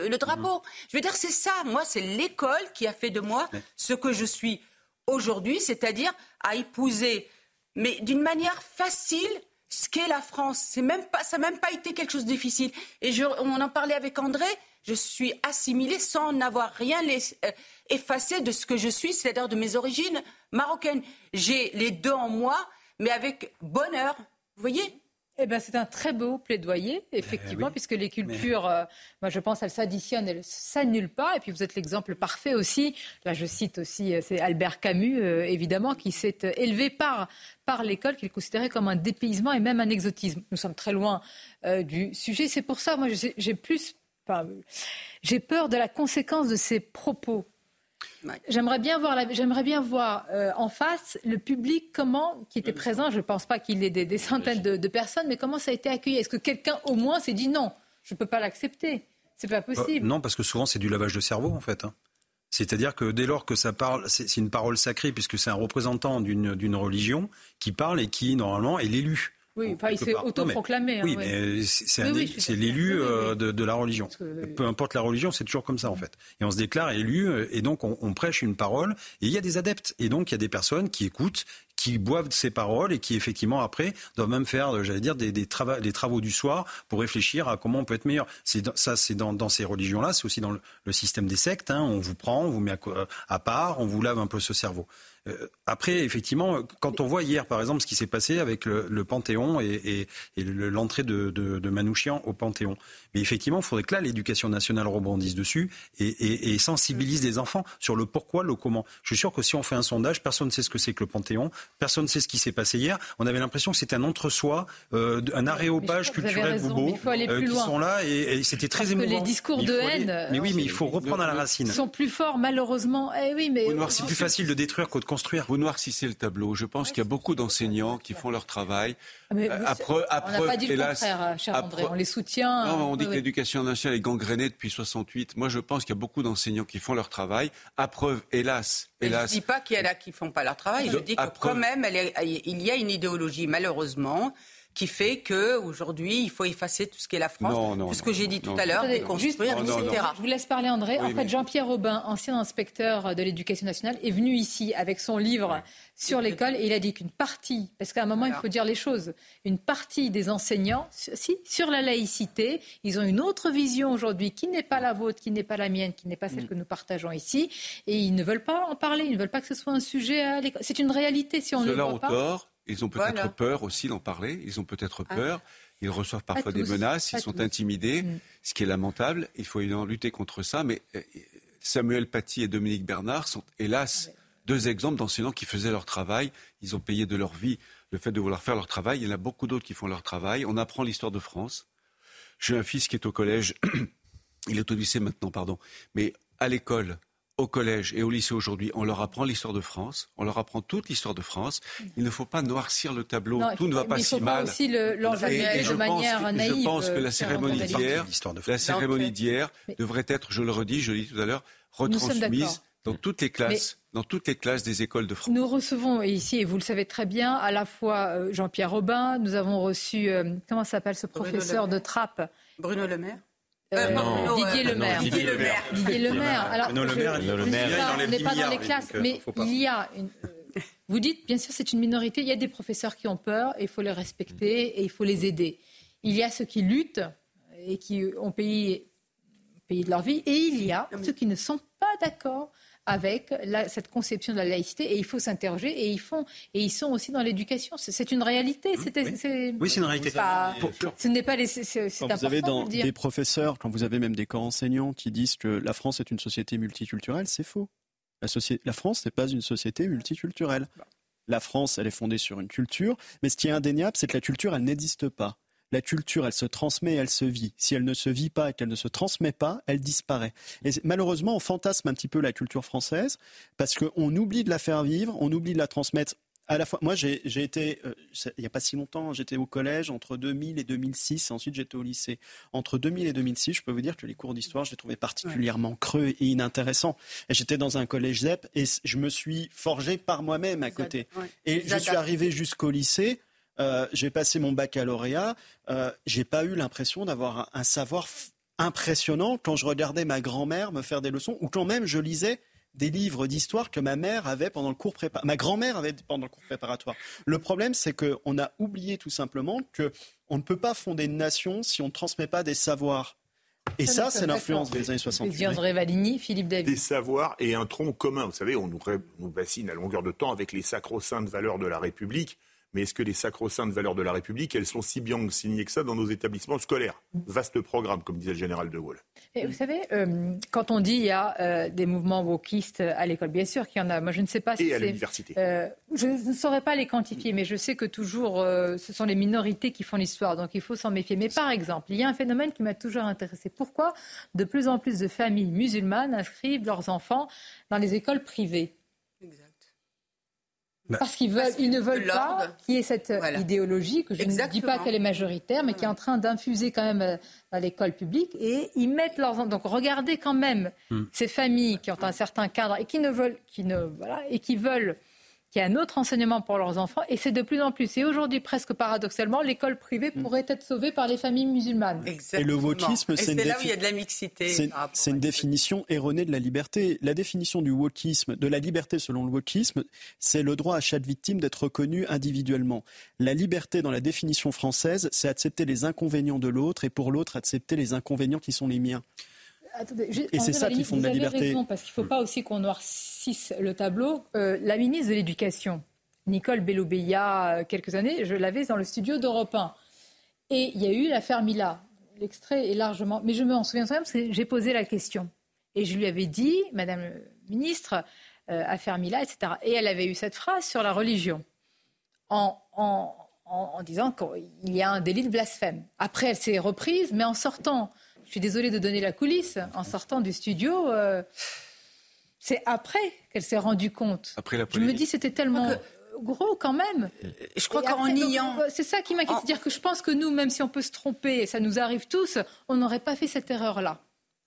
le, drapeau. Mmh. Je veux dire, c'est ça. Moi, c'est l'école qui a fait de moi ce que je suis aujourd'hui, c'est-à-dire à épouser mais d'une manière facile ce qu'est la France. Même pas, ça n'a même pas été quelque chose de difficile. Et on en parlait avec André, je suis assimilée sans n'avoir rien euh, effacé de ce que je suis, c'est-à-dire de mes origines marocaines. J'ai les deux en moi, mais avec bonheur. Vous voyez? Eh ben, c'est un très beau plaidoyer, effectivement, eh puisque les cultures, euh, moi je pense, elles s'additionnent, elles s'annulent pas. Et puis vous êtes l'exemple parfait aussi. Là, je cite aussi, euh, c'est Albert Camus, euh, évidemment, qui s'est élevé par, par l'école, qu'il considérait comme un dépaysement et même un exotisme. Nous sommes très loin du sujet. C'est pour ça, moi, j'ai plus, j'ai peur de la conséquence de ces propos J'aimerais bien voir, j'aimerais bien voir euh, en face le public comment qui était présent. Je ne pense pas qu'il y ait des, centaines de, personnes, mais comment ça a été accueilli? Est-ce que quelqu'un au moins s'est dit non, je ne peux pas l'accepter? C'est pas possible. Euh, non, parce que souvent c'est du lavage de cerveau en fait. Hein. C'est-à-dire que dès lors que ça parle, c'est une parole sacrée puisque c'est un représentant d'une religion qui parle et qui normalement est l'élu. Oui, il s'est autoproclamé. Oui, mais c'est l'élu euh, de, la religion. Peu importe la religion, c'est toujours comme ça en fait. Et on se déclare élu euh, et donc on, prêche une parole et il y a des adeptes et donc il y a des personnes qui écoutent, qui boivent ces paroles et qui effectivement après doivent même faire, euh, j'allais dire, des, des, travaux du soir pour réfléchir à comment on peut être meilleur. ça, c'est dans, ces religions-là, c'est aussi dans le, système des sectes. Hein. on vous prend, on vous met à part, on vous lave un peu ce cerveau. Euh, après, effectivement, quand on voit hier, par exemple, ce qui s'est passé avec le, Panthéon et, l'entrée de, Manouchian au Panthéon, mais effectivement, il faudrait que là, l'éducation nationale rebondisse dessus et, sensibilise les enfants sur le pourquoi, le comment. Je suis sûr que si on fait un sondage, personne ne sait ce que c'est que le Panthéon, personne ne sait ce qui s'est passé hier. On avait l'impression que c'était un entre-soi, euh, un aréopage culturel bobo euh, qui sont là et, c'était très Parce émouvant. Que les discours de haine, mais oui, mais il faut reprendre à la racine. Ils sont plus forts, malheureusement. Eh oui, mais c'est plus facile de détruire qu'au construire. Vous noircissez le tableau. Je pense qu'il y a beaucoup d'enseignants qui font leur travail. Ah, mais après, après, on n'a pas dit le contraire, cher André. On les soutient. Non, on dit que l'éducation nationale est gangrénée depuis 68. Moi, je pense qu'il y a beaucoup d'enseignants qui font leur travail. À preuve, hélas, hélas. je ne dis pas qu'il y en a qui ne font pas leur travail. Je dis que quand même, il y a une idéologie, malheureusement, qui fait que aujourd'hui il faut effacer tout ce qu'est la France, tout ce que j'ai dit tout à l'heure, déconstruire, etc. Je vous laisse parler André. en fait, Jean-Pierre Aubin, ancien inspecteur de l'éducation nationale, est venu ici avec son livre sur l'école et il a dit qu'une partie, parce qu'à un moment il faut dire les choses, une partie des enseignants, si, sur la laïcité, ils ont une autre vision aujourd'hui qui n'est pas la vôtre, qui n'est pas la mienne, qui n'est pas celle mm. que nous partageons ici, et ils ne veulent pas en parler, ils ne veulent pas que ce soit un sujet à l'école. C'est une réalité si on ne le voit pas. Ils ont peut-être peur aussi d'en parler. Ils ont peut-être ah. peur. Ils reçoivent parfois des menaces. Ils sont intimidés, mm. ce qui est lamentable. Il faut évidemment lutter contre ça. Mais euh, Samuel Paty et Dominique Bernard sont, hélas, deux exemples d'enseignants qui faisaient leur travail. Ils ont payé de leur vie le fait de vouloir faire leur travail. Il y en a beaucoup d'autres qui font leur travail. On apprend l'histoire de France. J'ai un fils qui est au collège. Il est au lycée maintenant, pardon. Mais à l'école, au collège et au lycée aujourd'hui, on leur apprend l'histoire de France, on leur apprend toute l'histoire de France. Il ne faut pas noircir le tableau, tout ne va pas si mal. Aussi le, et, je, manière pense, naïve, je pense que la cérémonie d'hier, la cérémonie d'hier devrait être, je le redis, je l'ai dit tout à l'heure, retransmise dans toutes les classes. dans toutes les classes des écoles de France. Nous recevons ici, et vous le savez très bien, à la fois euh, Jean-Pierre Robin, nous avons reçu, euh, comment s'appelle ce professeur de Trappe? Bruno Le Maire. Euh, non, Didier Le Maire. Didier Le Maire. Didier Le Maire. Alors, non, le Maire, le Maire, on n'est pas dans les classes, mais il y a une, vous dites, bien sûr, c'est une minorité. Il y a des professeurs qui ont peur et il faut les respecter et il faut les aider. Il y a ceux qui luttent et qui ont payé, payé de leur vie et il y a ceux qui ne sont pas d'accord avec cette conception de la laïcité et il faut s'interroger et ils font et ils sont aussi dans l'éducation. C'est une réalité. Mmh, oui, c'est une réalité. ce n'est pas les. Quand vous avez dans des professeurs, quand vous avez même des corps enseignants qui disent que la France est une société multiculturelle, c'est faux. La, la France n'est pas une société multiculturelle. La France, elle est fondée sur une culture, mais ce qui est indéniable, c'est que la culture, elle n'existe pas la culture, elle se transmet, elle se vit. Si elle ne se vit pas et qu'elle ne se transmet pas, elle disparaît. Et malheureusement, on fantasme un petit peu la culture française parce qu'on oublie de la faire vivre, on oublie de la transmettre. À la fois, moi, j'ai été, euh, il n'y a pas si longtemps, j'étais au collège entre 2000 et 2006, et ensuite j'étais au lycée. Entre 2000 et 2006, je peux vous dire que les cours d'histoire, je les trouvais particulièrement creux et inintéressants. Et j'étais dans un collège ZEP et je me suis forgé par moi-même à côté. Et je suis arrivé jusqu'au lycée euh, j'ai passé mon baccalauréat, euh, j'ai pas eu l'impression d'avoir un, savoir impressionnant quand je regardais ma grand-mère me faire des leçons ou quand même je lisais des livres d'histoire que ma mère avait pendant le cours préparatoire, ma grand-mère avait pendant le cours préparatoire. Le problème, c'est qu'on a oublié tout simplement qu'on ne peut pas fonder une nation si on ne transmet pas des savoirs. Et ça, c'est l'influence des années 60. André Valigny, Philippe David. Des savoirs et un tronc commun. Vous savez, on nous, nous bassine à longueur de temps avec les sacro-saintes valeurs de la République. Mais est-ce que les sacro-saintes valeurs de la République, elles sont si bien signées que ça dans nos établissements scolaires? Vaste programme, comme disait le général de Gaulle. Et vous savez, euh, quand on dit il y a euh, des mouvements wokistes à l'école, bien sûr qu'il y en a. Moi, je ne sais pas si Et à l'université. Euh, je ne saurais pas les quantifier, mais je sais que toujours, ce sont les minorités qui font l'histoire, donc il faut s'en méfier. Mais par exemple, il y a un phénomène qui m'a toujours intéressé. Pourquoi de plus en plus de familles musulmanes inscrivent leurs enfants dans les écoles privées? Parce qu'ils veulent, ils ne veulent pas qu'il y ait cette idéologie que je ne dis pas qu'elle est majoritaire, mais qui est en train d'infuser quand même euh, dans l'école publique. Et ils mettent leurs enfants. Donc regardez quand même hmm. ces familles qui ont un certain cadre et qui ne veulent, qui ne voilà, et qui veulent qu'il y ait un autre enseignement pour leurs enfants, et c'est de plus en plus. Et aujourd'hui, presque paradoxalement, l'école privée mm. pourrait être sauvée par les familles musulmanes. Et le wokisme, c'est là où il y a de la mixité. C'est une définition erronée de la liberté. La définition du wokisme, de la liberté selon le wokisme, c'est le droit à chaque victime d'être reconnue individuellement. La liberté dans la définition française, c'est accepter les inconvénients de l'autre et pour l'autre accepter les inconvénients qui sont les miens. Et c'est ça qui fonde la liberté. Raison, parce qu'il ne faut pas aussi qu'on noircisse le tableau, euh, la ministre de l'Éducation, Nicole Belloubet, il y a quelques années, je l'avais dans le studio d'Europe 1. Et il y a eu l'affaire Mila. L'extrait est largement. Mais je me souviens quand même parce que j'ai posé la question. Et je lui avais dit, Madame la ministre, euh, affaire Mila, etc. Et elle avait eu cette phrase sur la religion. En, en, disant qu'il y a un délit de blasphème. Après, elle s'est reprise, mais en sortant, je suis désolée de donner la coulisse, en sortant du studio, euh, c'est après qu'elle s'est rendue compte. Après la Je me dis, c'était tellement gros quand même. Je crois qu'en niant. Euh, c'est ça qui m'inquiète. C'est-à-dire que je pense que nous, même si on peut se tromper, et ça nous arrive tous, on n'aurait pas fait cette erreur-là.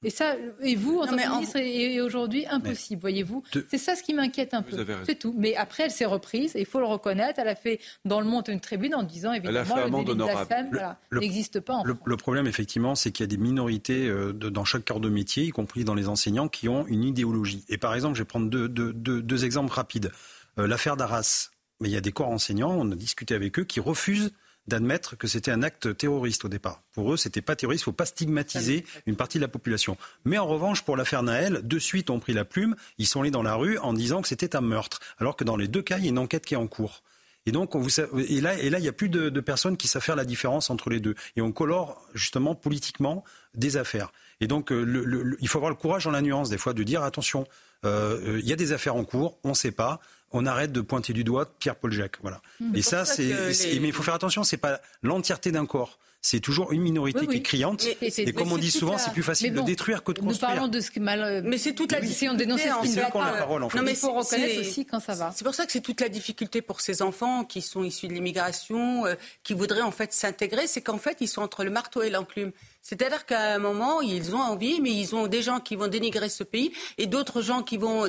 Et ça, et vous, en tant que ministre, est aujourd'hui impossible, voyez-vous. C'est ça ce qui m'inquiète un peu. C'est tout. Mais après, elle s'est reprise, et il faut le reconnaître. Elle a fait dans le monde une tribune en disant, évidemment, le délit de blasphème n'existe pas en le, le, problème, effectivement, c'est qu'il y a des minorités euh, de, dans chaque corps de métier, y compris dans les enseignants, qui ont une idéologie. Et par exemple, je vais prendre deux, deux, deux, deux exemples rapides. Euh, L'affaire d'Arras. Mais il y a des corps enseignants, on a discuté avec eux, qui refusent d'admettre que c'était un acte terroriste au départ. Pour eux, c'était pas terroriste, il faut pas stigmatiser une partie de la population. Mais en revanche, pour l'affaire Naël, de suite ont pris la plume, ils sont allés dans la rue en disant que c'était un meurtre, alors que dans les deux cas, il y a une enquête qui est en cours. Et donc, on vous, et là, et là, il n'y a plus de, de, personnes qui savent faire la différence entre les deux. Et on colore justement politiquement des affaires. Et donc, euh, le, le, il faut avoir le courage dans la nuance des fois de dire attention, euh, euh il y a des affaires en cours, on ne sait pas on arrête de pointer du doigt Pierre-Paul Jacques. Voilà. Mmh. Et ça, c'est. Mais il faut faire attention, c'est pas l'entièreté d'un corps c'est toujours une minorité qui est criante. et, comme on dit souvent, c'est plus facile de détruire que de construire. Nous parlons de ce qui mal. Mais c'est toute la si on dénonce ce qui ne va pas. La parole, en fait. Non, mais il faut reconnaître aussi quand ça va. C'est pour ça que c'est toute la difficulté pour ces enfants qui sont issus de l'immigration, euh, qui voudraient en fait s'intégrer, c'est qu'en fait ils sont entre le marteau et l'enclume. C'est-à-dire qu'à un moment, ils ont envie, mais ils ont des gens qui vont dénigrer ce pays et d'autres gens qui vont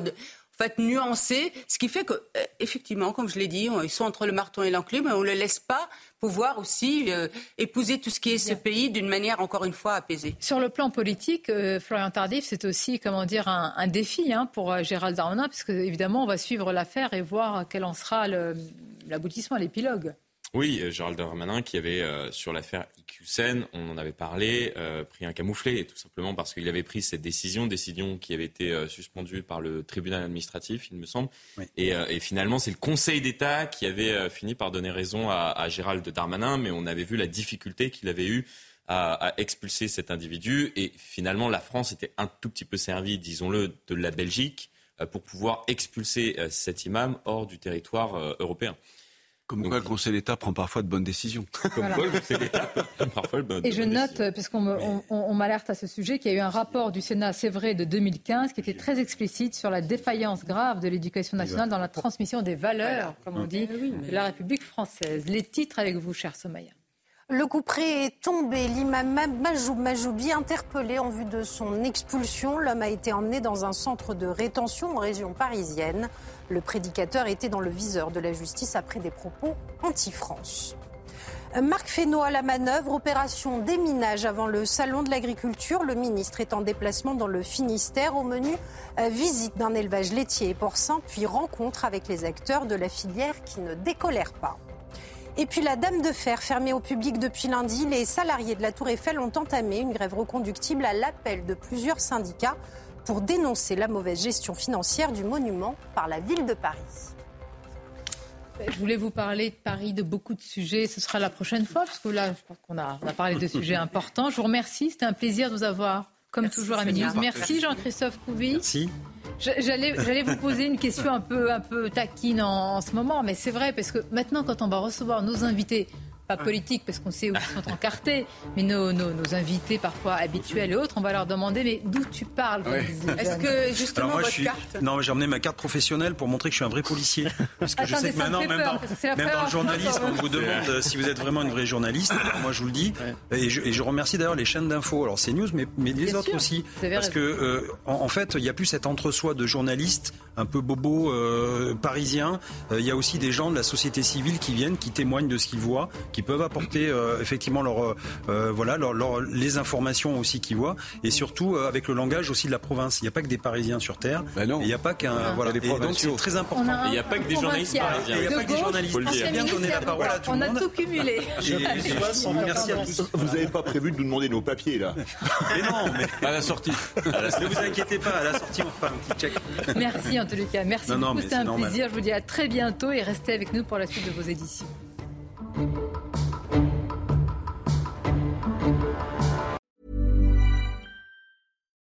fait nuancer, ce qui fait que, euh, effectivement, comme je l'ai dit, ils sont entre le marteau et l'enclume, mais on ne le laisse pas pouvoir aussi euh, épouser tout ce qui est ce pays d'une manière, encore une fois, apaisée. Sur le plan politique, euh, Florian Tardif, c'est aussi, comment dire, un, un défi hein, pour Gérald Darmanin, puisque évidemment, on va suivre l'affaire et voir quel en sera l'aboutissement, l'épilogue. Oui, euh, Gérald Darmanin qui avait, euh, sur l'affaire IQSEN, on en avait parlé, euh, pris un camouflet, tout simplement parce qu'il avait pris cette décision, décision qui avait été suspendue par le tribunal administratif, il me semble. Et, et, finalement, c'est le Conseil d'État qui avait fini par donner raison à, à, Gérald Darmanin, mais on avait vu la difficulté qu'il avait eue à, à, expulser cet individu. Et finalement, la France était un tout petit peu servie, disons-le, de la Belgique pour pouvoir expulser cet imam hors du territoire européen. Comme quoi, le Conseil d'État prend parfois de bonnes décisions. Comme quoi, le Conseil d'État prend parfois de bonnes Et je note, puisqu'on on, m'alerte à ce sujet, qu'il y a eu un rapport du Sénat, c'est vrai, de 2015, qui était très explicite sur la défaillance grave de l'éducation nationale dans la transmission des valeurs, comme on dit, de la République française. Les titres avec vous, cher Somaya. Le coup près est tombé. L'imam Majoubi interpellé en vue de son expulsion. L'homme a été emmené dans un centre de rétention en région parisienne. Le prédicateur était dans le viseur de la justice après des propos anti-France. Marc Fesneau à la manœuvre, opération déminage avant le salon de l'agriculture. Le ministre est en déplacement dans le Finistère au menu euh, visite d'un élevage laitier et porcin, puis rencontre avec les acteurs de la filière qui ne décolèrent pas. Et puis la Dame de Fer, fermée au public depuis lundi, les salariés de la Tour Eiffel ont entamé une grève reconductible à l'appel de plusieurs syndicats pour dénoncer la mauvaise gestion financière du monument par la ville de Paris. Je voulais vous parler de Paris, de beaucoup de sujets. Ce sera la prochaine fois, parce que là, je crois qu'on a, on a parlé de sujets importants. Je vous remercie. C'était un plaisir de vous avoir, comme toujours, à Midi Merci, Jean-Christophe Couvi. Merci. J'allais vous poser une question un peu, un peu taquine en, en ce moment, mais c'est vrai, parce que maintenant, quand on va recevoir nos invités, pas politique parce qu'on sait où ils sont encartés, mais nos, nos, nos, invités parfois habituels et autres, on va leur demander mais d'où tu parles Est-ce que justement moi, votre suis... carte Non, j'ai emmené ma carte professionnelle pour montrer que je suis un vrai policier. Parce que je sais que maintenant, même, dans, même dans, le journalisme, on vous demande si vous êtes vraiment une vraie journaliste. moi, je vous le dis. Et, je, et, je, remercie d'ailleurs les chaînes d'infos. Alors, c'est News, mais, mais les autres aussi. Parce que, euh, en, en, fait, il n'y a plus cet entre-soi de journalistes un peu bobo euh, parisien. Euh, il y a aussi des gens de la société civile qui viennent, qui témoignent de ce qu'ils voient, qui peuvent apporter euh, effectivement leur, euh, voilà, leur, leur, les informations aussi qu'ils voient, et surtout euh, avec le langage aussi de la province. Il n'y a pas que des Parisiens sur Terre. Ben non. Il n'y a pas qu'un voilà. Des et donc c'est très important. Il n'y a pas que des journalistes parisiens. Il n'y a pas que des journalistes. C'est bien de donner la parole à tout le monde. On a tout cumulé. Merci à tous. Vous n'avez pas prévu de nous demander nos papiers là Mais non, mais à la sortie. Ne vous inquiétez pas, à la sortie on fera un petit check. Merci en tous les cas. Merci beaucoup, c'était un normal. plaisir. Je vous dis à très bientôt et restez avec nous pour la suite de vos éditions.